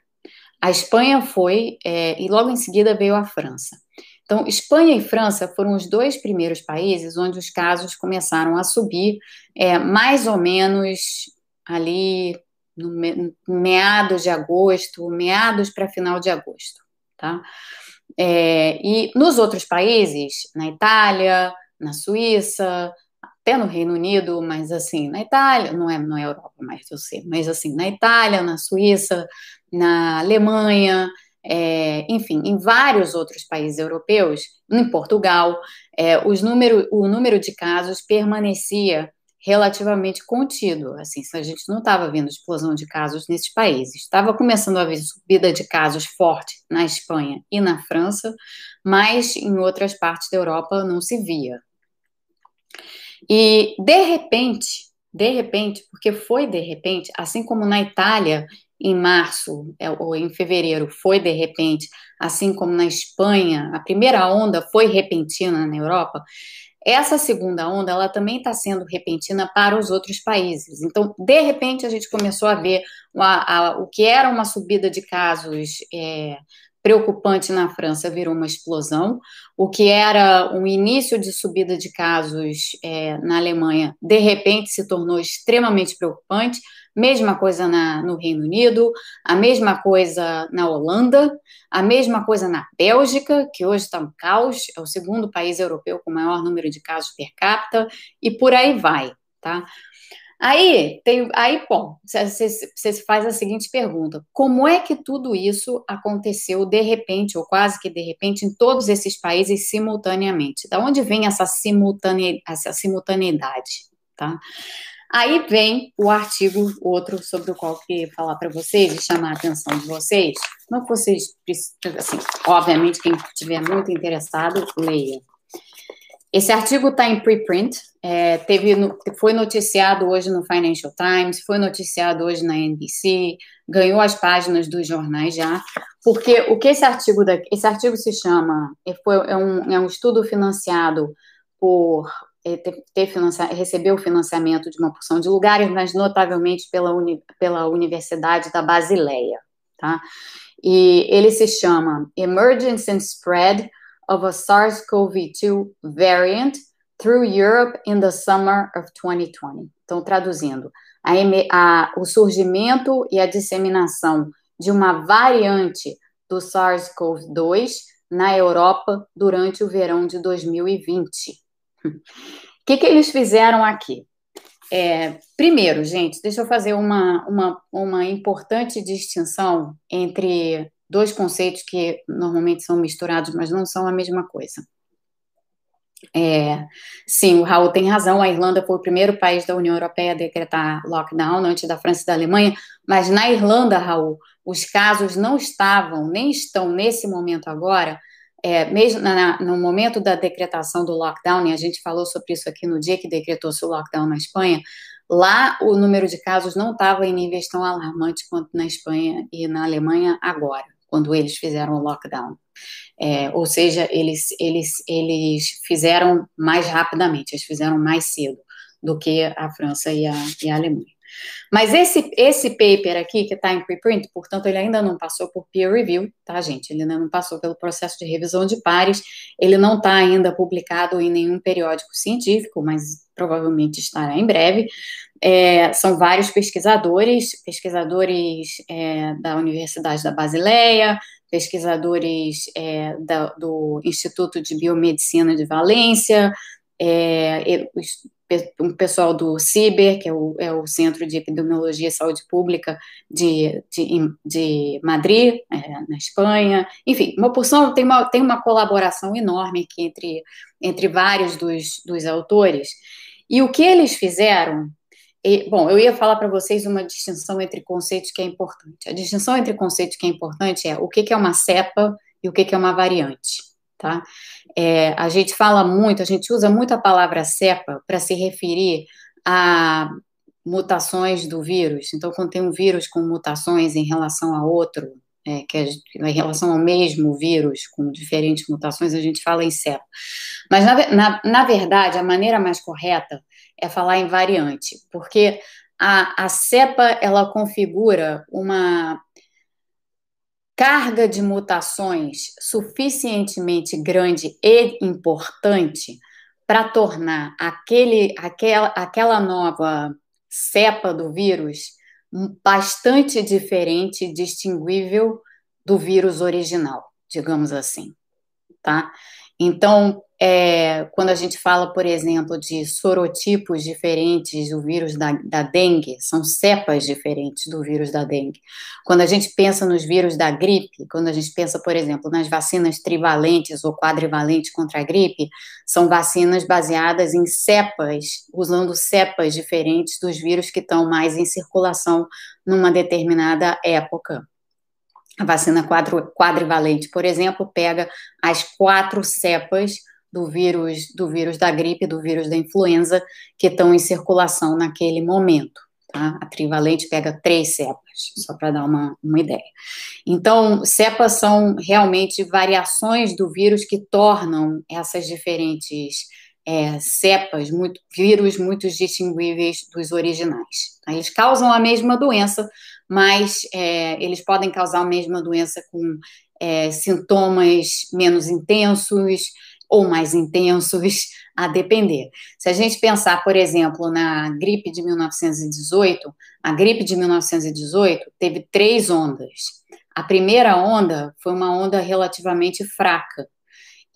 A Espanha foi, é, e logo em seguida veio a França. Então, Espanha e França foram os dois primeiros países onde os casos começaram a subir, é, mais ou menos ali no meados de agosto, meados para final de agosto, tá? É, e nos outros países, na Itália, na Suíça, até no Reino Unido, mas assim, na Itália, não é, não é Europa mais, eu sei, mas assim, na Itália, na Suíça, na Alemanha, é, enfim, em vários outros países europeus, em Portugal, é, os número, o número de casos permanecia relativamente contido. Assim, a gente não estava vendo explosão de casos nesses países. Estava começando a haver subida de casos forte na Espanha e na França, mas em outras partes da Europa não se via. E de repente, de repente, porque foi de repente, assim como na Itália em março é, ou em fevereiro foi de repente, assim como na Espanha, a primeira onda foi repentina na Europa. Essa segunda onda, ela também está sendo repentina para os outros países. Então, de repente, a gente começou a ver a, a, o que era uma subida de casos é, preocupante na França virou uma explosão. O que era um início de subida de casos é, na Alemanha, de repente se tornou extremamente preocupante. Mesma coisa na, no Reino Unido, a mesma coisa na Holanda, a mesma coisa na Bélgica, que hoje está um caos, é o segundo país europeu com maior número de casos per capita, e por aí vai, tá? Aí, tem, aí bom, você, você faz a seguinte pergunta: como é que tudo isso aconteceu de repente, ou quase que de repente, em todos esses países simultaneamente? Da onde vem essa, simultane, essa simultaneidade? Tá? Aí vem o artigo outro sobre o qual eu queria falar para vocês e chamar a atenção de vocês. Não que vocês, assim, obviamente, quem estiver muito interessado, leia. Esse artigo está em preprint, é, teve, foi noticiado hoje no Financial Times, foi noticiado hoje na NBC, ganhou as páginas dos jornais já, porque o que esse artigo, esse artigo se chama, é, é, um, é um estudo financiado por, ter, ter financia, recebeu financiamento de uma porção de lugares, mas notavelmente pela, uni, pela Universidade da Basileia, tá? E ele se chama Emergence and Spread of a SARS-CoV-2 variant through Europe in the summer of 2020. Então, traduzindo, a, a, o surgimento e a disseminação de uma variante do SARS-CoV-2 na Europa durante o verão de 2020. O que, que eles fizeram aqui? É, primeiro, gente, deixa eu fazer uma, uma, uma importante distinção entre dois conceitos que normalmente são misturados, mas não são a mesma coisa. É, sim, o Raul tem razão. A Irlanda foi o primeiro país da União Europeia a decretar lockdown antes da França e da Alemanha, mas na Irlanda, Raul, os casos não estavam, nem estão nesse momento agora, é, mesmo na, no momento da decretação do lockdown, e a gente falou sobre isso aqui no dia que decretou-se o lockdown na Espanha, Lá, o número de casos não estava em níveis tão alarmantes quanto na Espanha e na Alemanha agora, quando eles fizeram o lockdown. É, ou seja, eles, eles, eles fizeram mais rapidamente, eles fizeram mais cedo do que a França e a, e a Alemanha. Mas esse, esse paper aqui, que está em preprint, portanto, ele ainda não passou por peer review, tá, gente? Ele ainda não passou pelo processo de revisão de pares, ele não está ainda publicado em nenhum periódico científico, mas provavelmente estará em breve. É, são vários pesquisadores, pesquisadores é, da Universidade da Basileia, pesquisadores é, da, do Instituto de Biomedicina de Valência, é, um pessoal do CIBER, que é o, é o Centro de Epidemiologia e Saúde Pública de, de, de Madrid, é, na Espanha, enfim, uma porção, tem uma, tem uma colaboração enorme aqui entre, entre vários dos, dos autores, e o que eles fizeram, bom, eu ia falar para vocês uma distinção entre conceitos que é importante, a distinção entre conceitos que é importante é o que, é uma cepa e o que é uma variante, tá? É, a gente fala muito, a gente usa muito a palavra cepa para se referir a mutações do vírus. Então, quando tem um vírus com mutações em relação a outro, é, que é em relação ao mesmo vírus, com diferentes mutações, a gente fala em cepa. Mas, na, na, na verdade, a maneira mais correta é falar em variante, porque a, a cepa, ela configura uma carga de mutações suficientemente grande e importante para tornar aquele, aquela, aquela nova cepa do vírus bastante diferente e distinguível do vírus original, digamos assim, tá? Então, é, quando a gente fala, por exemplo, de sorotipos diferentes do vírus da, da dengue, são cepas diferentes do vírus da dengue. Quando a gente pensa nos vírus da gripe, quando a gente pensa, por exemplo, nas vacinas trivalentes ou quadrivalentes contra a gripe, são vacinas baseadas em cepas, usando cepas diferentes dos vírus que estão mais em circulação numa determinada época. A vacina quadrivalente, por exemplo, pega as quatro cepas do vírus, do vírus da gripe, do vírus da influenza, que estão em circulação naquele momento. Tá? A trivalente pega três cepas, só para dar uma, uma ideia. Então, cepas são realmente variações do vírus que tornam essas diferentes é, cepas, muito, vírus muito distinguíveis dos originais. Tá? Eles causam a mesma doença, mas é, eles podem causar a mesma doença com é, sintomas menos intensos ou mais intensos, a depender. Se a gente pensar, por exemplo, na gripe de 1918, a gripe de 1918 teve três ondas. A primeira onda foi uma onda relativamente fraca,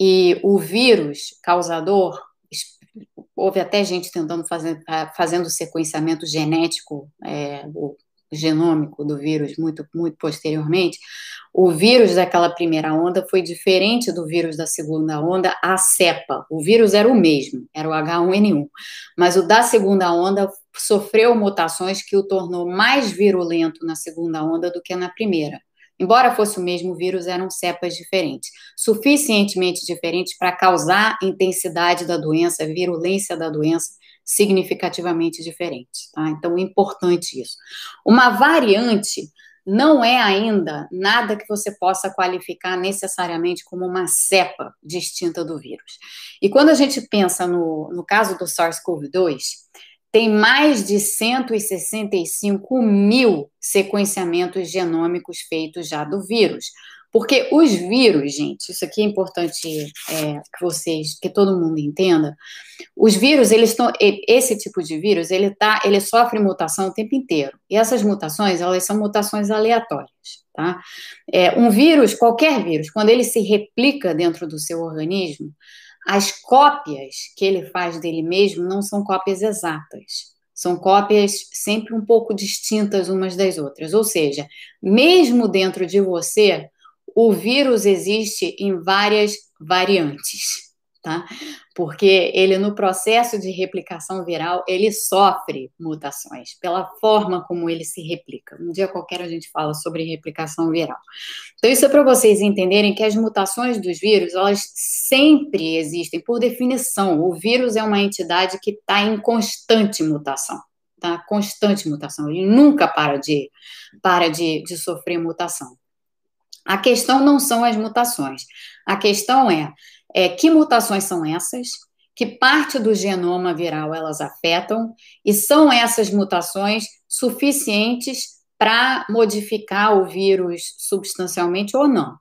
e o vírus causador houve até gente tentando fazer fazendo sequenciamento genético, é, genômico do vírus muito, muito posteriormente, o vírus daquela primeira onda foi diferente do vírus da segunda onda, a cepa. O vírus era o mesmo, era o H1N1, mas o da segunda onda sofreu mutações que o tornou mais virulento na segunda onda do que na primeira. Embora fosse o mesmo vírus, eram cepas diferentes, suficientemente diferentes para causar intensidade da doença, virulência da doença significativamente diferentes, tá? Então, importante isso. Uma variante não é ainda nada que você possa qualificar necessariamente como uma cepa distinta do vírus. E quando a gente pensa no, no caso do SARS-CoV-2, tem mais de 165 mil sequenciamentos genômicos feitos já do vírus. Porque os vírus, gente, isso aqui é importante é, que vocês, que todo mundo entenda. Os vírus, eles estão, esse tipo de vírus, ele tá, ele sofre mutação o tempo inteiro. E essas mutações, elas são mutações aleatórias, tá? É, um vírus, qualquer vírus, quando ele se replica dentro do seu organismo, as cópias que ele faz dele mesmo não são cópias exatas. São cópias sempre um pouco distintas umas das outras. Ou seja, mesmo dentro de você, o vírus existe em várias variantes, tá? Porque ele, no processo de replicação viral, ele sofre mutações pela forma como ele se replica. Um dia qualquer a gente fala sobre replicação viral. Então, isso é para vocês entenderem que as mutações dos vírus, elas sempre existem, por definição. O vírus é uma entidade que está em constante mutação, tá? Constante mutação. Ele nunca para de, para de, de sofrer mutação. A questão não são as mutações. A questão é, é que mutações são essas, que parte do genoma viral elas afetam, e são essas mutações suficientes para modificar o vírus substancialmente ou não.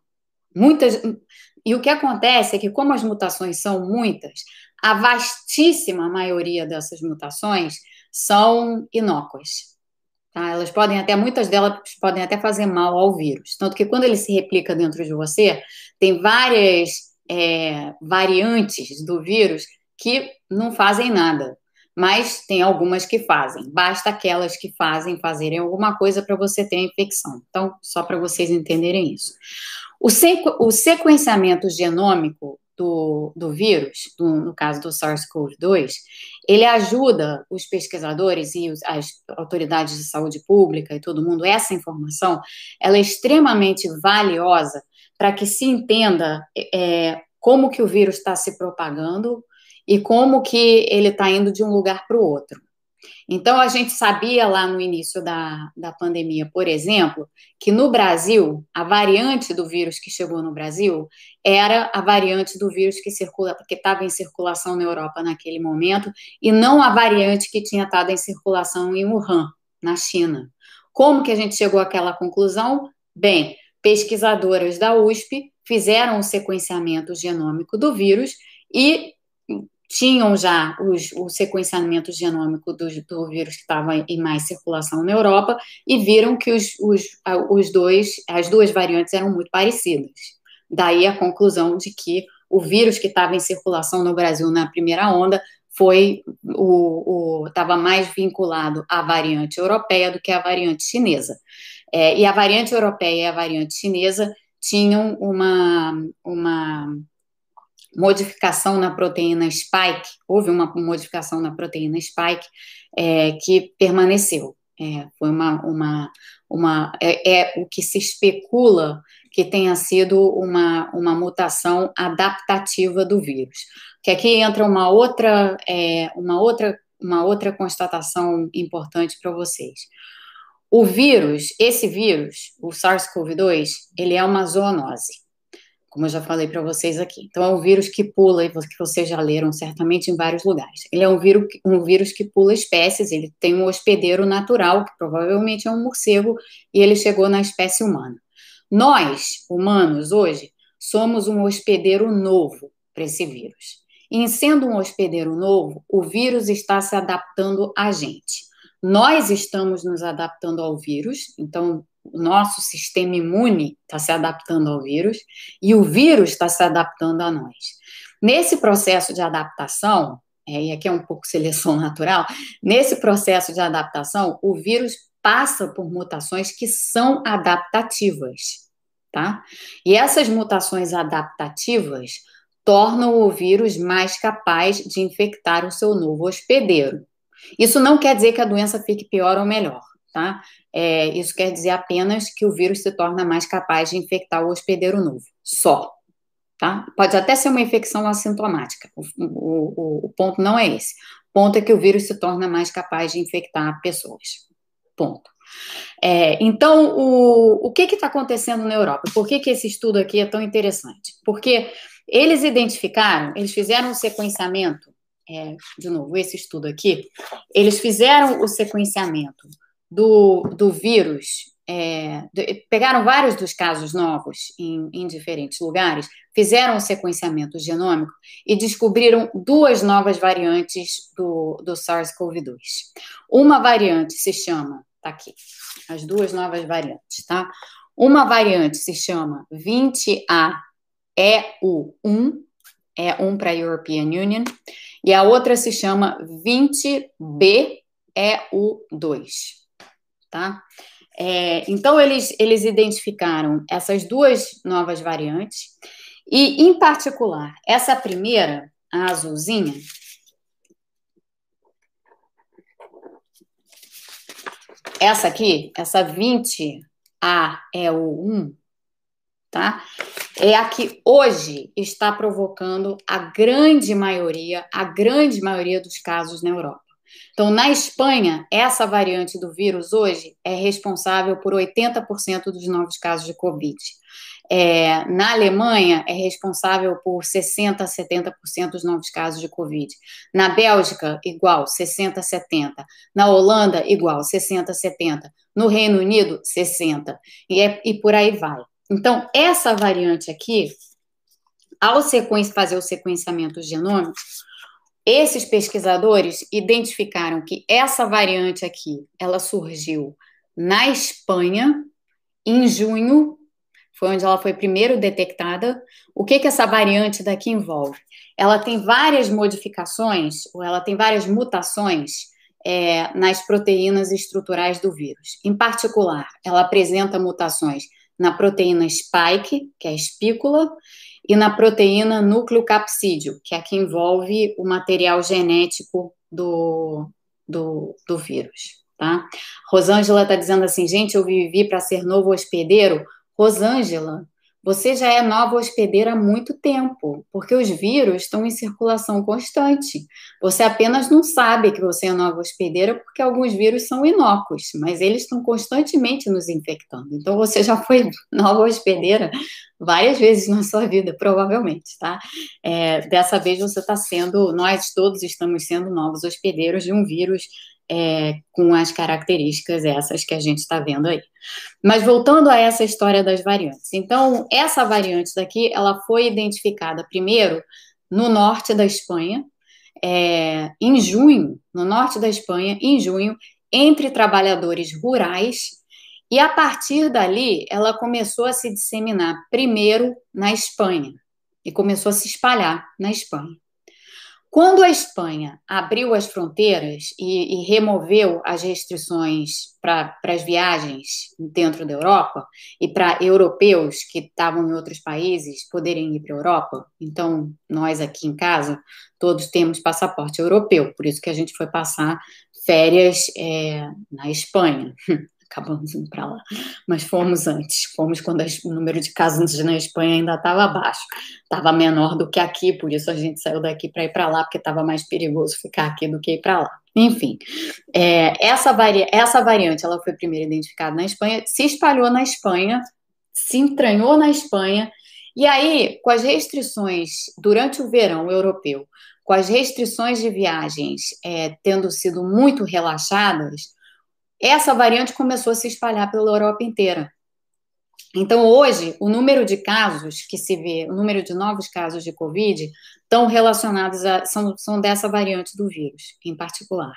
Muitas. E o que acontece é que, como as mutações são muitas, a vastíssima maioria dessas mutações são inócuas. Tá? Elas podem até, muitas delas podem até fazer mal ao vírus. Tanto que quando ele se replica dentro de você, tem várias é, variantes do vírus que não fazem nada. Mas tem algumas que fazem. Basta aquelas que fazem fazerem alguma coisa para você ter a infecção. Então, só para vocês entenderem isso. O, sequ o sequenciamento genômico do, do vírus, do, no caso do SARS-CoV-2, ele ajuda os pesquisadores e as autoridades de saúde pública e todo mundo, essa informação, ela é extremamente valiosa para que se entenda é, como que o vírus está se propagando e como que ele está indo de um lugar para o outro. Então, a gente sabia lá no início da, da pandemia, por exemplo, que no Brasil, a variante do vírus que chegou no Brasil era a variante do vírus que circula, que estava em circulação na Europa naquele momento, e não a variante que tinha estado em circulação em Wuhan, na China. Como que a gente chegou àquela conclusão? Bem, pesquisadoras da USP fizeram o sequenciamento genômico do vírus e tinham já os, o sequenciamento genômico do, do vírus que estava em mais circulação na Europa e viram que os, os, os dois, as duas variantes eram muito parecidas. Daí a conclusão de que o vírus que estava em circulação no Brasil na primeira onda foi o estava mais vinculado à variante europeia do que à variante chinesa. É, e a variante europeia e a variante chinesa tinham uma, uma modificação na proteína spike, houve uma modificação na proteína spike é, que permaneceu. É, foi uma, uma, uma é, é, o que se especula que tenha sido uma, uma mutação adaptativa do vírus. Que aqui entra uma outra, é, uma outra, uma outra constatação importante para vocês. O vírus, esse vírus, o SARS-CoV-2, ele é uma zoonose como eu já falei para vocês aqui. Então, é um vírus que pula, que vocês já leram certamente em vários lugares. Ele é um vírus, um vírus que pula espécies, ele tem um hospedeiro natural, que provavelmente é um morcego, e ele chegou na espécie humana. Nós, humanos, hoje, somos um hospedeiro novo para esse vírus. E em sendo um hospedeiro novo, o vírus está se adaptando a gente. Nós estamos nos adaptando ao vírus, então o nosso sistema imune está se adaptando ao vírus e o vírus está se adaptando a nós. Nesse processo de adaptação, é, e aqui é um pouco seleção natural, nesse processo de adaptação, o vírus passa por mutações que são adaptativas, tá? E essas mutações adaptativas tornam o vírus mais capaz de infectar o seu novo hospedeiro. Isso não quer dizer que a doença fique pior ou melhor tá? É, isso quer dizer apenas que o vírus se torna mais capaz de infectar o hospedeiro novo, só. Tá? Pode até ser uma infecção assintomática, o, o, o ponto não é esse. O ponto é que o vírus se torna mais capaz de infectar pessoas. Ponto. É, então, o, o que está acontecendo na Europa? Por que, que esse estudo aqui é tão interessante? Porque eles identificaram, eles fizeram um sequenciamento, é, de novo, esse estudo aqui, eles fizeram o sequenciamento do, do vírus, é, pegaram vários dos casos novos em, em diferentes lugares, fizeram o sequenciamento genômico e descobriram duas novas variantes do, do SARS-CoV-2. Uma variante se chama, tá aqui, as duas novas variantes, tá? Uma variante se chama 20A-EU1, é um para a European Union, e a outra se chama 20B-EU2 tá? É, então, eles, eles identificaram essas duas novas variantes, e, em particular, essa primeira, a azulzinha, essa aqui, essa 20AEU1, tá? É a que hoje está provocando a grande maioria, a grande maioria dos casos na Europa. Então, na Espanha, essa variante do vírus hoje é responsável por 80% dos novos casos de Covid. É, na Alemanha, é responsável por 60% a 70% dos novos casos de Covid. Na Bélgica, igual, 60% a 70%. Na Holanda, igual, 60% a 70%. No Reino Unido, 60%. E, é, e por aí vai. Então, essa variante aqui, ao fazer o sequenciamento genômico, esses pesquisadores identificaram que essa variante aqui, ela surgiu na Espanha em junho, foi onde ela foi primeiro detectada. O que que essa variante daqui envolve? Ela tem várias modificações, ou ela tem várias mutações é, nas proteínas estruturais do vírus. Em particular, ela apresenta mutações na proteína spike, que é a espícula, e na proteína núcleo capsídeo, que é a que envolve o material genético do, do, do vírus. Tá? Rosângela está dizendo assim, gente, eu vivi para ser novo hospedeiro. Rosângela, você já é nova hospedeira há muito tempo, porque os vírus estão em circulação constante. Você apenas não sabe que você é nova hospedeira porque alguns vírus são inócuos, mas eles estão constantemente nos infectando. Então você já foi nova hospedeira várias vezes na sua vida, provavelmente, tá? É, dessa vez você está sendo, nós todos estamos sendo novos hospedeiros de um vírus é, com as características essas que a gente está vendo aí. Mas voltando a essa história das variantes. Então, essa variante daqui, ela foi identificada primeiro no norte da Espanha, é, em junho, no norte da Espanha, em junho, entre trabalhadores rurais, e a partir dali ela começou a se disseminar primeiro na Espanha, e começou a se espalhar na Espanha. Quando a Espanha abriu as fronteiras e, e removeu as restrições para as viagens dentro da Europa e para europeus que estavam em outros países poderem ir para a Europa, então nós aqui em casa todos temos passaporte europeu, por isso que a gente foi passar férias é, na Espanha. Acabamos indo para lá. Mas fomos antes, fomos quando o número de casos na Espanha ainda estava baixo, estava menor do que aqui, por isso a gente saiu daqui para ir para lá, porque estava mais perigoso ficar aqui do que ir para lá. Enfim, é, essa, vari essa variante ela foi primeiro identificada na Espanha, se espalhou na Espanha, se entranhou na Espanha, e aí, com as restrições durante o verão europeu, com as restrições de viagens é, tendo sido muito relaxadas, essa variante começou a se espalhar pela Europa inteira. Então, hoje, o número de casos que se vê, o número de novos casos de Covid, estão relacionados a, são, são dessa variante do vírus, em particular.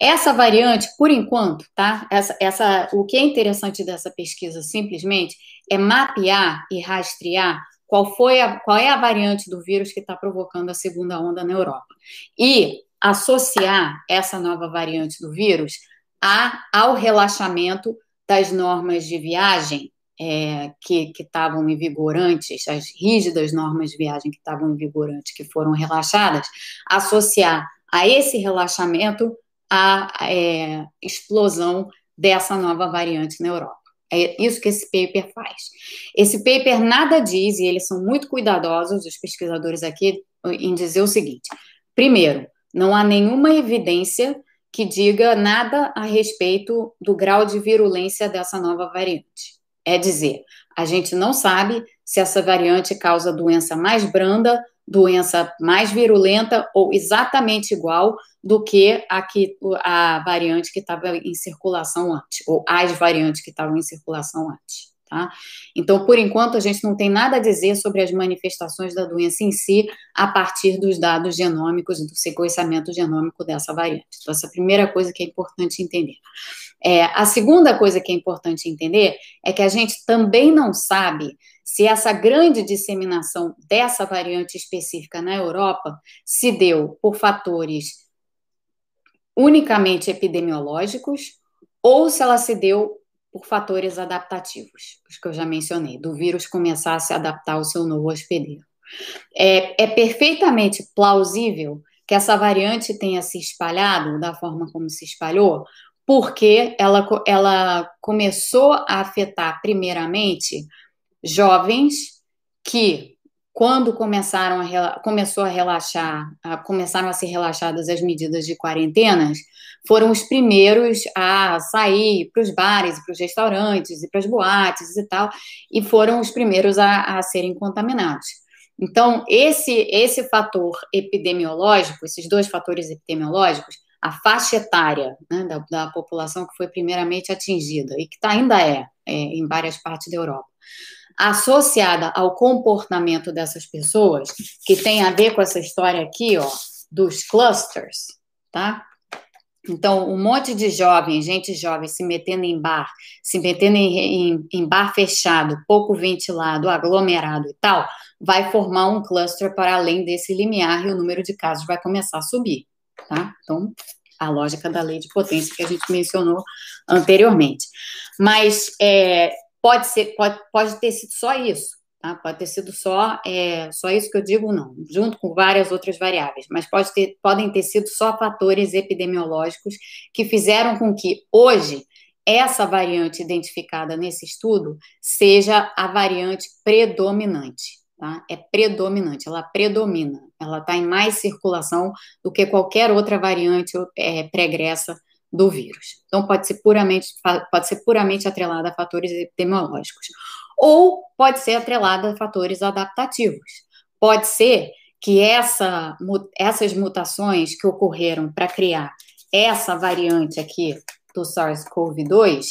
Essa variante, por enquanto, tá? Essa, essa, o que é interessante dessa pesquisa, simplesmente, é mapear e rastrear qual, foi a, qual é a variante do vírus que está provocando a segunda onda na Europa. E associar essa nova variante do vírus a, ao relaxamento das normas de viagem é, que estavam em vigor antes, as rígidas normas de viagem que estavam em vigor antes, que foram relaxadas, associar a esse relaxamento a é, explosão dessa nova variante na Europa. É isso que esse paper faz. Esse paper nada diz, e eles são muito cuidadosos, os pesquisadores aqui, em dizer o seguinte: primeiro, não há nenhuma evidência que diga nada a respeito do grau de virulência dessa nova variante. É dizer, a gente não sabe se essa variante causa doença mais branda, doença mais virulenta ou exatamente igual do que a, que, a variante que estava em circulação antes, ou as variantes que estavam em circulação antes. Tá? Então, por enquanto, a gente não tem nada a dizer sobre as manifestações da doença em si, a partir dos dados genômicos, do sequenciamento genômico dessa variante. Então, essa é a primeira coisa que é importante entender. É, a segunda coisa que é importante entender é que a gente também não sabe se essa grande disseminação dessa variante específica na Europa se deu por fatores unicamente epidemiológicos ou se ela se deu por fatores adaptativos, os que eu já mencionei, do vírus começar a se adaptar ao seu novo hospedeiro. É, é perfeitamente plausível que essa variante tenha se espalhado da forma como se espalhou, porque ela, ela começou a afetar, primeiramente, jovens que quando começaram a, começou a relaxar, a, começaram a ser relaxadas as medidas de quarentenas, foram os primeiros a sair para os bares, para os restaurantes e para as boates e tal, e foram os primeiros a, a serem contaminados. Então, esse, esse fator epidemiológico, esses dois fatores epidemiológicos, a faixa etária né, da, da, população que foi primeiramente atingida e que tá, ainda é, é em várias partes da Europa, associada ao comportamento dessas pessoas, que tem a ver com essa história aqui, ó, dos clusters, tá? Então, um monte de jovens, gente jovem, se metendo em bar, se metendo em, em, em, bar fechado, pouco ventilado, aglomerado e tal, vai formar um cluster para além desse limiar e o número de casos vai começar a subir, tá? Então, a lógica da lei de potência que a gente mencionou anteriormente. Mas é, pode ser, pode, pode ter sido só isso, tá? Pode ter sido só, é, só isso que eu digo, não, junto com várias outras variáveis, mas pode ter, podem ter sido só fatores epidemiológicos que fizeram com que hoje essa variante identificada nesse estudo seja a variante predominante. Tá? É predominante, ela predomina, ela está em mais circulação do que qualquer outra variante é, pregressa do vírus. Então, pode ser puramente, pode ser puramente atrelada a fatores epidemiológicos ou pode ser atrelada a fatores adaptativos. Pode ser que essa, essas mutações que ocorreram para criar essa variante aqui do SARS-CoV-2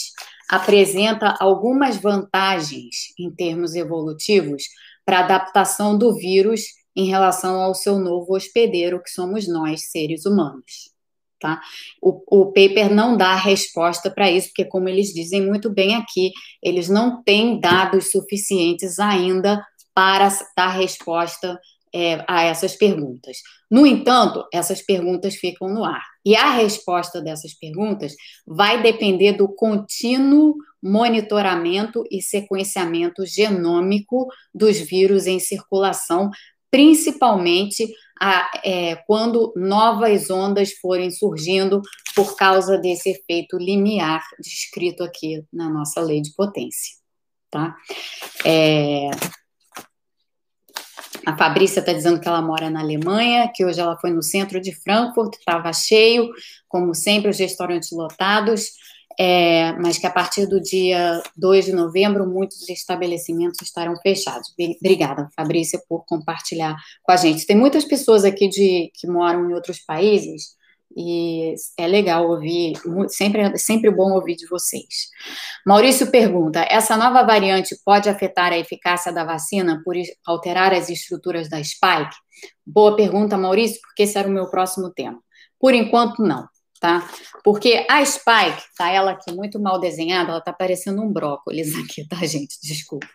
apresenta algumas vantagens em termos evolutivos para adaptação do vírus em relação ao seu novo hospedeiro, que somos nós, seres humanos. Tá? O, o paper não dá resposta para isso, porque, como eles dizem muito bem aqui, eles não têm dados suficientes ainda para dar resposta é, a essas perguntas. No entanto, essas perguntas ficam no ar. E a resposta dessas perguntas vai depender do contínuo monitoramento e sequenciamento genômico dos vírus em circulação, principalmente a, é, quando novas ondas forem surgindo por causa desse efeito limiar descrito aqui na nossa lei de potência. Tá? É, a Fabrícia está dizendo que ela mora na Alemanha, que hoje ela foi no centro de Frankfurt, estava cheio, como sempre, os restaurantes lotados é, mas que a partir do dia 2 de novembro muitos estabelecimentos estarão fechados. Obrigada, Fabrícia, por compartilhar com a gente. Tem muitas pessoas aqui de, que moram em outros países e é legal ouvir, sempre, sempre bom ouvir de vocês. Maurício pergunta: essa nova variante pode afetar a eficácia da vacina por alterar as estruturas da spike? Boa pergunta, Maurício, porque esse era o meu próximo tema. Por enquanto, não tá? Porque a Spike, tá ela aqui muito mal desenhada, ela tá parecendo um brócolis aqui, tá, gente? Desculpa.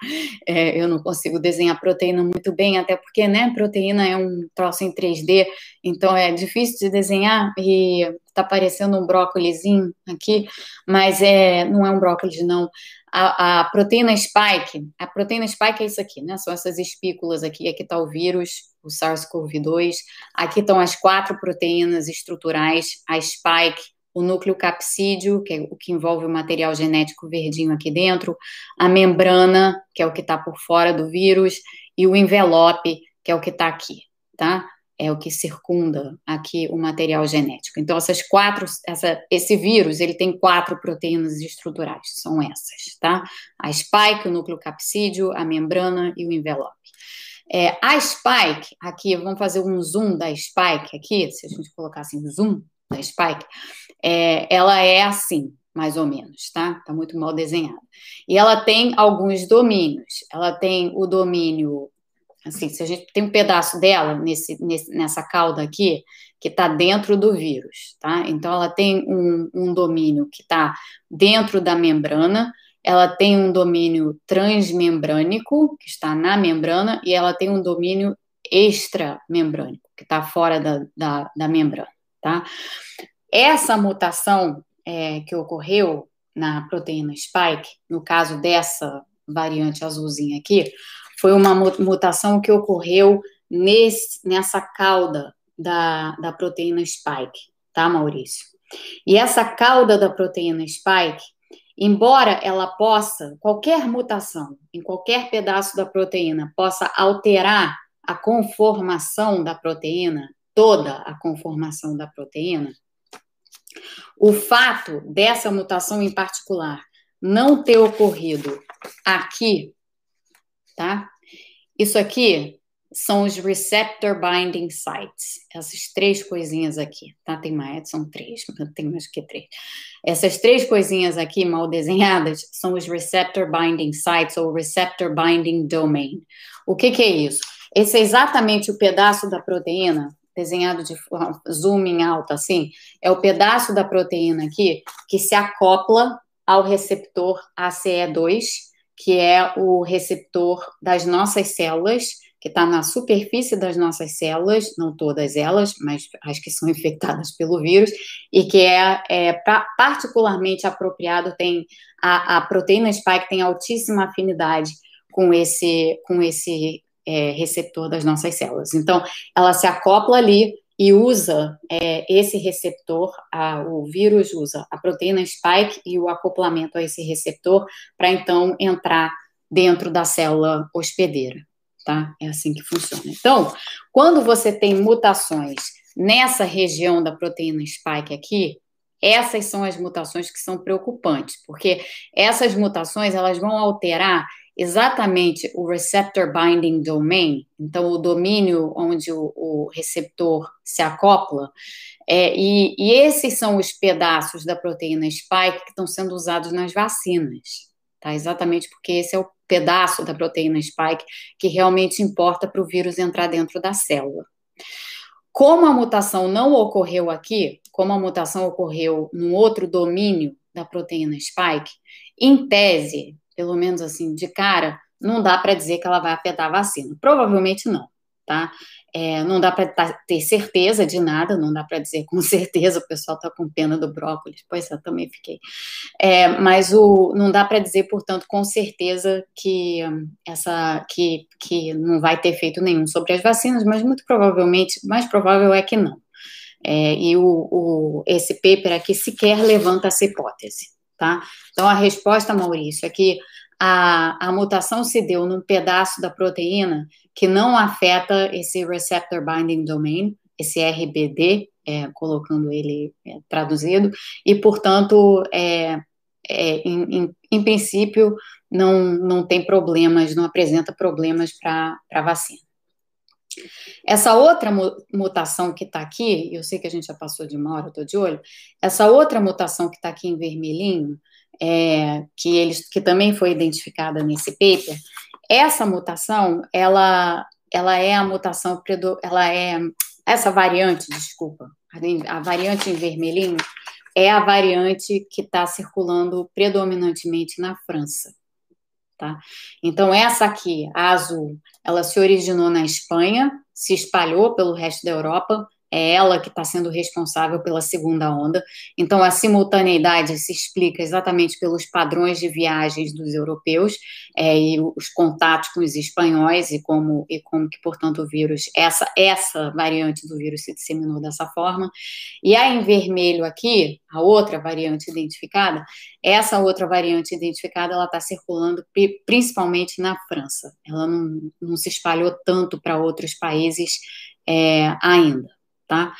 É, eu não consigo desenhar proteína muito bem, até porque, né, proteína é um troço em 3D, então é difícil de desenhar e tá parecendo um brócolizinho aqui, mas é, não é um brócolis, não a, a, proteína spike, a proteína spike é isso aqui, né? São essas espículas aqui, aqui está o vírus, o SARS-CoV-2, aqui estão as quatro proteínas estruturais, a spike, o núcleo capsídeo, que é o que envolve o material genético verdinho aqui dentro, a membrana, que é o que está por fora do vírus, e o envelope, que é o que está aqui, tá? é o que circunda aqui o material genético. Então, essas quatro, essa, esse vírus, ele tem quatro proteínas estruturais, são essas, tá? A spike, o núcleo capsídeo, a membrana e o envelope. É, a spike, aqui, vamos fazer um zoom da spike aqui, se a gente colocar assim, zoom da spike, é, ela é assim, mais ou menos, tá? Tá muito mal desenhada. E ela tem alguns domínios. Ela tem o domínio Assim, se a gente tem um pedaço dela nesse, nesse nessa cauda aqui, que está dentro do vírus, tá? Então, ela tem um, um domínio que está dentro da membrana, ela tem um domínio transmembrânico, que está na membrana, e ela tem um domínio extramembrânico, que está fora da, da, da, membrana, tá? Essa mutação é, que ocorreu na proteína spike, no caso dessa variante azulzinha aqui, foi uma mutação que ocorreu nesse, nessa cauda da, da proteína spike, tá, Maurício? E essa cauda da proteína spike embora ela possa, qualquer mutação em qualquer pedaço da proteína possa alterar a conformação da proteína, toda a conformação da proteína, o fato dessa mutação em particular não ter ocorrido aqui, tá? Isso aqui são os receptor binding sites. Essas três coisinhas aqui, tá? Tem mais, são três, tem mais que três. Essas três coisinhas aqui mal desenhadas são os receptor binding sites ou receptor binding domain. O que, que é isso? Esse é exatamente o pedaço da proteína desenhado de zoom em alto assim, é o pedaço da proteína aqui que se acopla ao receptor ACE2, que é o receptor das nossas células que está na superfície das nossas células, não todas elas, mas as que são infectadas pelo vírus, e que é, é particularmente apropriado, tem a, a, proteína spike tem altíssima afinidade com esse, com esse é, receptor das nossas células. Então, ela se acopla ali e usa é, esse receptor, a, o vírus usa a proteína spike e o acoplamento a esse receptor para então entrar dentro da célula hospedeira tá? É assim que funciona. Então, quando você tem mutações nessa região da proteína spike aqui, essas são as mutações que são preocupantes, porque essas mutações elas vão alterar exatamente o receptor binding domain, então o domínio onde o, o receptor se acopla, é, e, e esses são os pedaços da proteína spike que estão sendo usados nas vacinas tá? Exatamente porque esse é o pedaço da proteína spike que realmente importa para o vírus entrar dentro da célula. Como a mutação não ocorreu aqui, como a mutação ocorreu num outro domínio da proteína spike, em tese, pelo menos assim, de cara, não dá para dizer que ela vai afetar a vacina. Provavelmente não, tá? É, não dá para ter certeza de nada, não dá para dizer com certeza, o pessoal está com pena do brócolis, pois eu também fiquei. É, mas o, não dá para dizer, portanto, com certeza que essa que, que não vai ter efeito nenhum sobre as vacinas, mas muito provavelmente, mais provável é que não. É, e o, o, esse paper aqui sequer levanta essa hipótese, tá? Então a resposta, Maurício, é que a, a mutação se deu num pedaço da proteína que não afeta esse receptor binding domain, esse RBD, é, colocando ele é, traduzido, e, portanto, é, é em, em, em, princípio, não, não tem problemas, não apresenta problemas para a vacina. Essa outra mutação que está aqui, eu sei que a gente já passou de uma hora, estou de olho, essa outra mutação que está aqui em vermelhinho, é, que, eles, que também foi identificada nesse paper, essa mutação, ela, ela é a mutação, ela é, essa variante, desculpa, a variante em vermelhinho, é a variante que está circulando predominantemente na França. Tá? Então, essa aqui, a azul, ela se originou na Espanha, se espalhou pelo resto da Europa, é ela que está sendo responsável pela segunda onda. Então, a simultaneidade se explica exatamente pelos padrões de viagens dos europeus é, e os contatos com os espanhóis e como, e como que, portanto, o vírus, essa, essa variante do vírus se disseminou dessa forma. E a em vermelho aqui, a outra variante identificada, essa outra variante identificada, ela está circulando principalmente na França. Ela não, não se espalhou tanto para outros países é, ainda tá?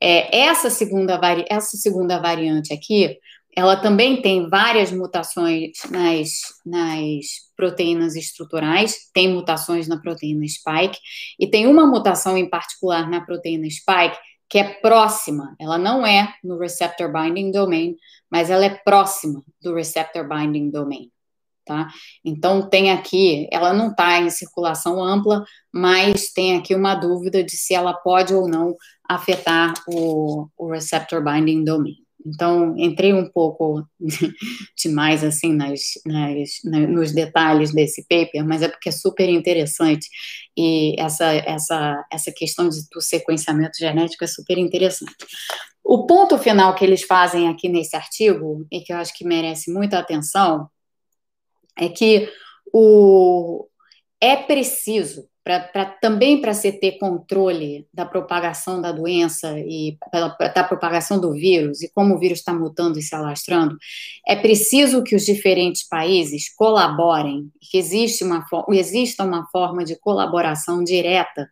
É, essa, segunda vari... essa segunda variante aqui, ela também tem várias mutações nas, nas proteínas estruturais, tem mutações na proteína spike, e tem uma mutação em particular na proteína spike que é próxima, ela não é no receptor binding domain, mas ela é próxima do receptor binding domain tá? Então tem aqui, ela não está em circulação ampla, mas tem aqui uma dúvida de se ela pode ou não afetar o, o receptor binding domain. Então, entrei um pouco demais, assim, nas, nas, nos detalhes desse paper, mas é porque é super interessante e essa, essa, essa questão de, do sequenciamento genético é super interessante. O ponto final que eles fazem aqui nesse artigo, e que eu acho que merece muita atenção, é que o, é preciso, também para se ter controle da propagação da doença e da propagação do vírus e como o vírus está mutando e se alastrando, é preciso que os diferentes países colaborem, que existe uma, exista uma forma de colaboração direta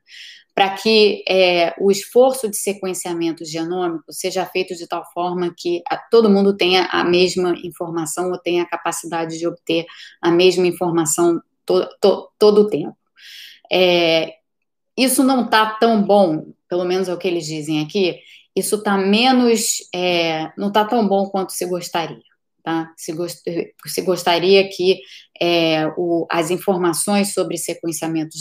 para que é, o esforço de sequenciamento genômico seja feito de tal forma que a, todo mundo tenha a mesma informação ou tenha a capacidade de obter a mesma informação to, to, todo o tempo. É, isso não está tão bom, pelo menos é o que eles dizem aqui, isso está menos, é, não está tão bom quanto se gostaria. Tá? Se, gost, se gostaria que é, o, as informações sobre sequenciamento,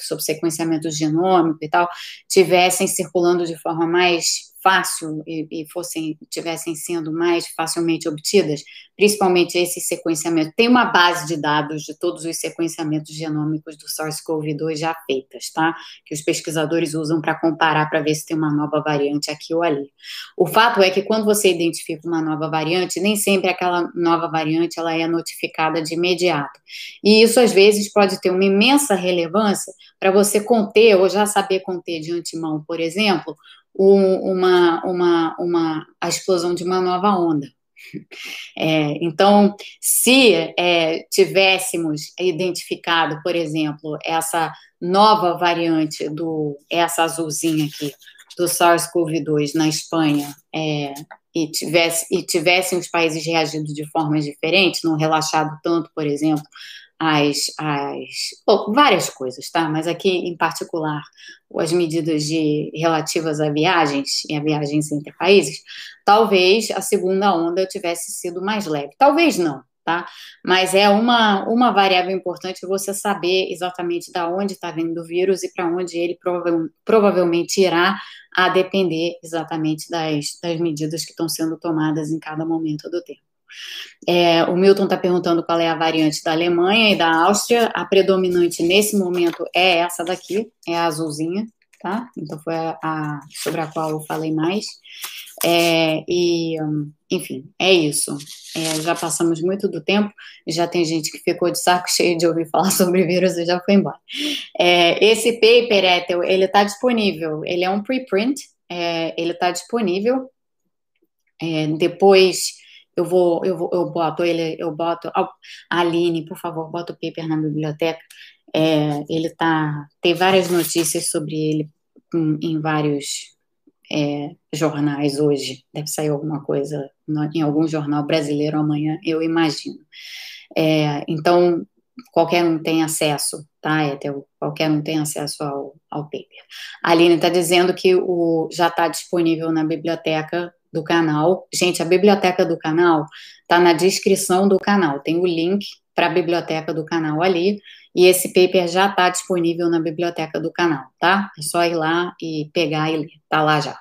sobre sequenciamento genômico e tal tivessem circulando de forma mais fácil e, e fossem tivessem sendo mais facilmente obtidas, principalmente esse sequenciamento. Tem uma base de dados de todos os sequenciamentos genômicos do SARS-CoV-2 já feitas, tá? Que os pesquisadores usam para comparar para ver se tem uma nova variante aqui ou ali. O fato é que quando você identifica uma nova variante, nem sempre aquela nova variante ela é notificada de imediato. E isso às vezes pode ter uma imensa relevância para você conter ou já saber conter de antemão, por exemplo, uma, uma, uma, a explosão de uma nova onda. É, então, se é, tivéssemos identificado, por exemplo, essa nova variante do essa azulzinha aqui do SARS-CoV-2 na Espanha é, e, tivesse, e tivessem os países reagido de formas diferentes, não relaxado tanto, por exemplo, as, as bom, várias coisas, tá? Mas aqui em particular as medidas de relativas a viagens e a viagens entre países, talvez a segunda onda tivesse sido mais leve. Talvez não, tá? Mas é uma, uma variável importante você saber exatamente da onde está vindo o vírus e para onde ele prova provavelmente irá, a depender exatamente das, das medidas que estão sendo tomadas em cada momento do tempo. É, o Milton está perguntando qual é a variante da Alemanha e da Áustria. A predominante nesse momento é essa daqui, é a azulzinha, tá? Então foi a, a sobre a qual eu falei mais. É, e, enfim, é isso. É, já passamos muito do tempo, já tem gente que ficou de saco cheio de ouvir falar sobre vírus e já foi embora. É, esse paper, Ethel, ele está disponível, ele é um preprint, é, ele está disponível. É, depois eu vou, eu vou, eu boto ele, eu boto. A Aline, por favor, bota o paper na biblioteca. É, ele tá. Tem várias notícias sobre ele em, em vários é, jornais hoje. Deve sair alguma coisa em algum jornal brasileiro amanhã, eu imagino. É, então, qualquer um tem acesso, tá, Ethel? Qualquer um tem acesso ao, ao paper. A Aline está dizendo que o, já está disponível na biblioteca do canal. Gente, a biblioteca do canal está na descrição do canal, tem o link para a biblioteca do canal ali, e esse paper já está disponível na biblioteca do canal, tá? É só ir lá e pegar e ler, tá lá já.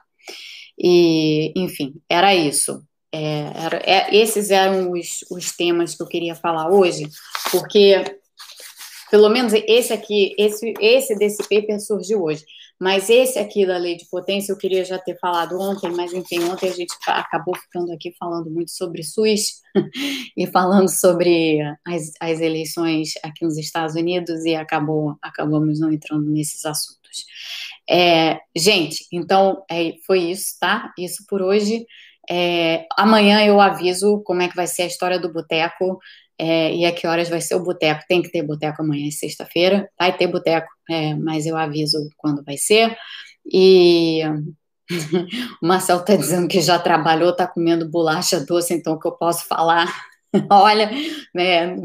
E, enfim, era isso. É, era, é, esses eram os, os temas que eu queria falar hoje, porque pelo menos esse aqui, esse, esse desse paper surgiu hoje. Mas esse aqui da lei de potência eu queria já ter falado ontem, mas enfim, ontem a gente acabou ficando aqui falando muito sobre SUS e falando sobre as, as eleições aqui nos Estados Unidos e acabou acabamos não entrando nesses assuntos. É, gente, então é, foi isso, tá? Isso por hoje. É, amanhã eu aviso como é que vai ser a história do boteco é, e a que horas vai ser o boteco. Tem que ter boteco amanhã, é sexta-feira. Vai ter boteco, é, mas eu aviso quando vai ser. E o Marcel está dizendo que já trabalhou, está comendo bolacha doce, então o que eu posso falar? Olha, né,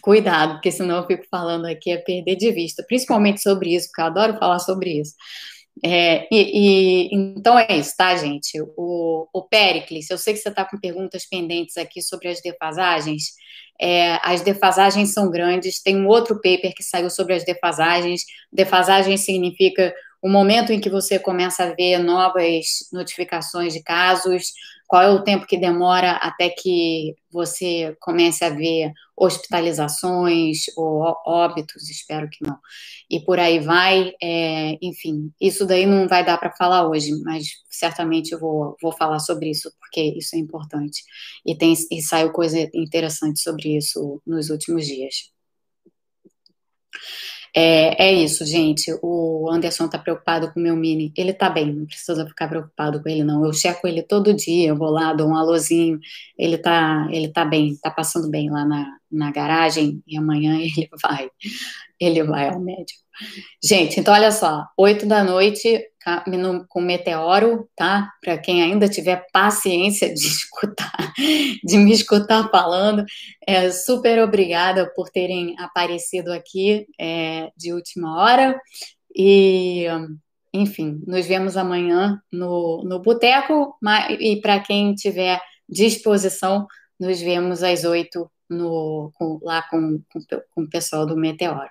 cuidado, porque senão eu fico falando aqui é perder de vista, principalmente sobre isso, porque eu adoro falar sobre isso. É, e, e, então é isso, tá, gente? O, o Pericles, eu sei que você está com perguntas pendentes aqui sobre as defasagens. É, as defasagens são grandes. Tem um outro paper que saiu sobre as defasagens. Defasagem significa o momento em que você começa a ver novas notificações de casos, qual é o tempo que demora até que você comece a ver hospitalizações ou óbitos, espero que não, e por aí vai, é, enfim, isso daí não vai dar para falar hoje, mas certamente eu vou, vou falar sobre isso, porque isso é importante, e, tem, e saiu coisa interessante sobre isso nos últimos dias. É, é isso, gente. O Anderson tá preocupado com o meu mini. Ele tá bem, não precisa ficar preocupado com ele, não. Eu checo ele todo dia, eu vou lá, dou um alôzinho. Ele tá, ele tá bem, tá passando bem lá na, na garagem e amanhã ele vai, ele vai ao médico. Gente, então olha só, oito da noite com meteoro, tá? Para quem ainda tiver paciência de escutar, de me escutar falando, é, super obrigada por terem aparecido aqui é, de última hora e enfim, nos vemos amanhã no, no Boteco e para quem tiver disposição, nos vemos às oito no, com, lá com, com, com, o pessoal do Meteoro.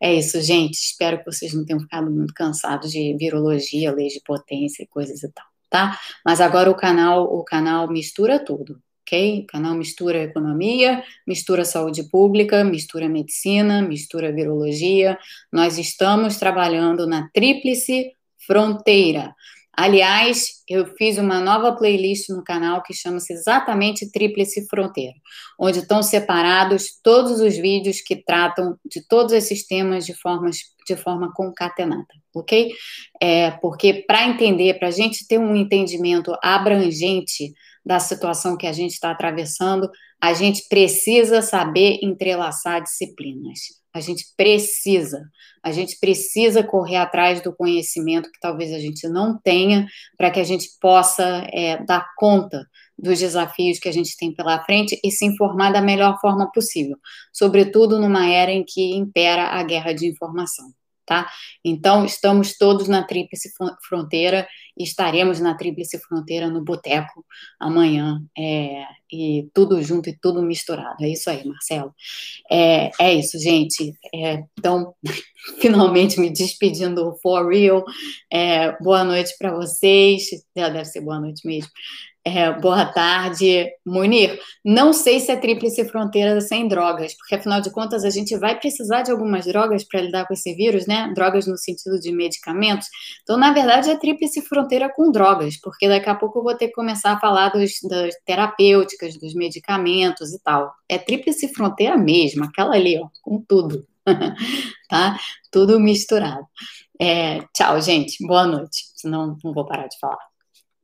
É isso, gente. Espero que vocês não tenham ficado muito cansados de virologia, leis de potência e coisas e tal, tá? Mas agora o canal, o canal mistura tudo. Ok? O canal mistura economia, mistura saúde pública, mistura medicina, mistura virologia. Nós estamos trabalhando na tríplice fronteira. Aliás, eu fiz uma nova playlist no canal que chama-se exatamente Tríplice Fronteira, onde estão separados todos os vídeos que tratam de todos esses temas de, formas, de forma concatenada, ok? É, porque para entender, para a gente ter um entendimento abrangente da situação que a gente está atravessando, a gente precisa saber entrelaçar disciplinas. A gente precisa, a gente precisa correr atrás do conhecimento que talvez a gente não tenha, para que a gente possa é, dar conta dos desafios que a gente tem pela frente e se informar da melhor forma possível, sobretudo numa era em que impera a guerra de informação tá? Então, estamos todos na Tríplice Fronteira e estaremos na Tríplice Fronteira no Boteco amanhã, é, e tudo junto e tudo misturado. É isso aí, Marcelo. É, é isso, gente. É, então, finalmente me despedindo for real. É, boa noite para vocês. Deve ser boa noite mesmo. É, boa tarde, Munir. Não sei se é tríplice fronteira sem drogas, porque afinal de contas a gente vai precisar de algumas drogas para lidar com esse vírus, né? Drogas no sentido de medicamentos. Então, na verdade, é tríplice fronteira com drogas, porque daqui a pouco eu vou ter que começar a falar dos, das terapêuticas, dos medicamentos e tal. É tríplice fronteira mesmo, aquela ali, ó, com tudo. tá? Tudo misturado. É, tchau, gente. Boa noite. Senão não vou parar de falar.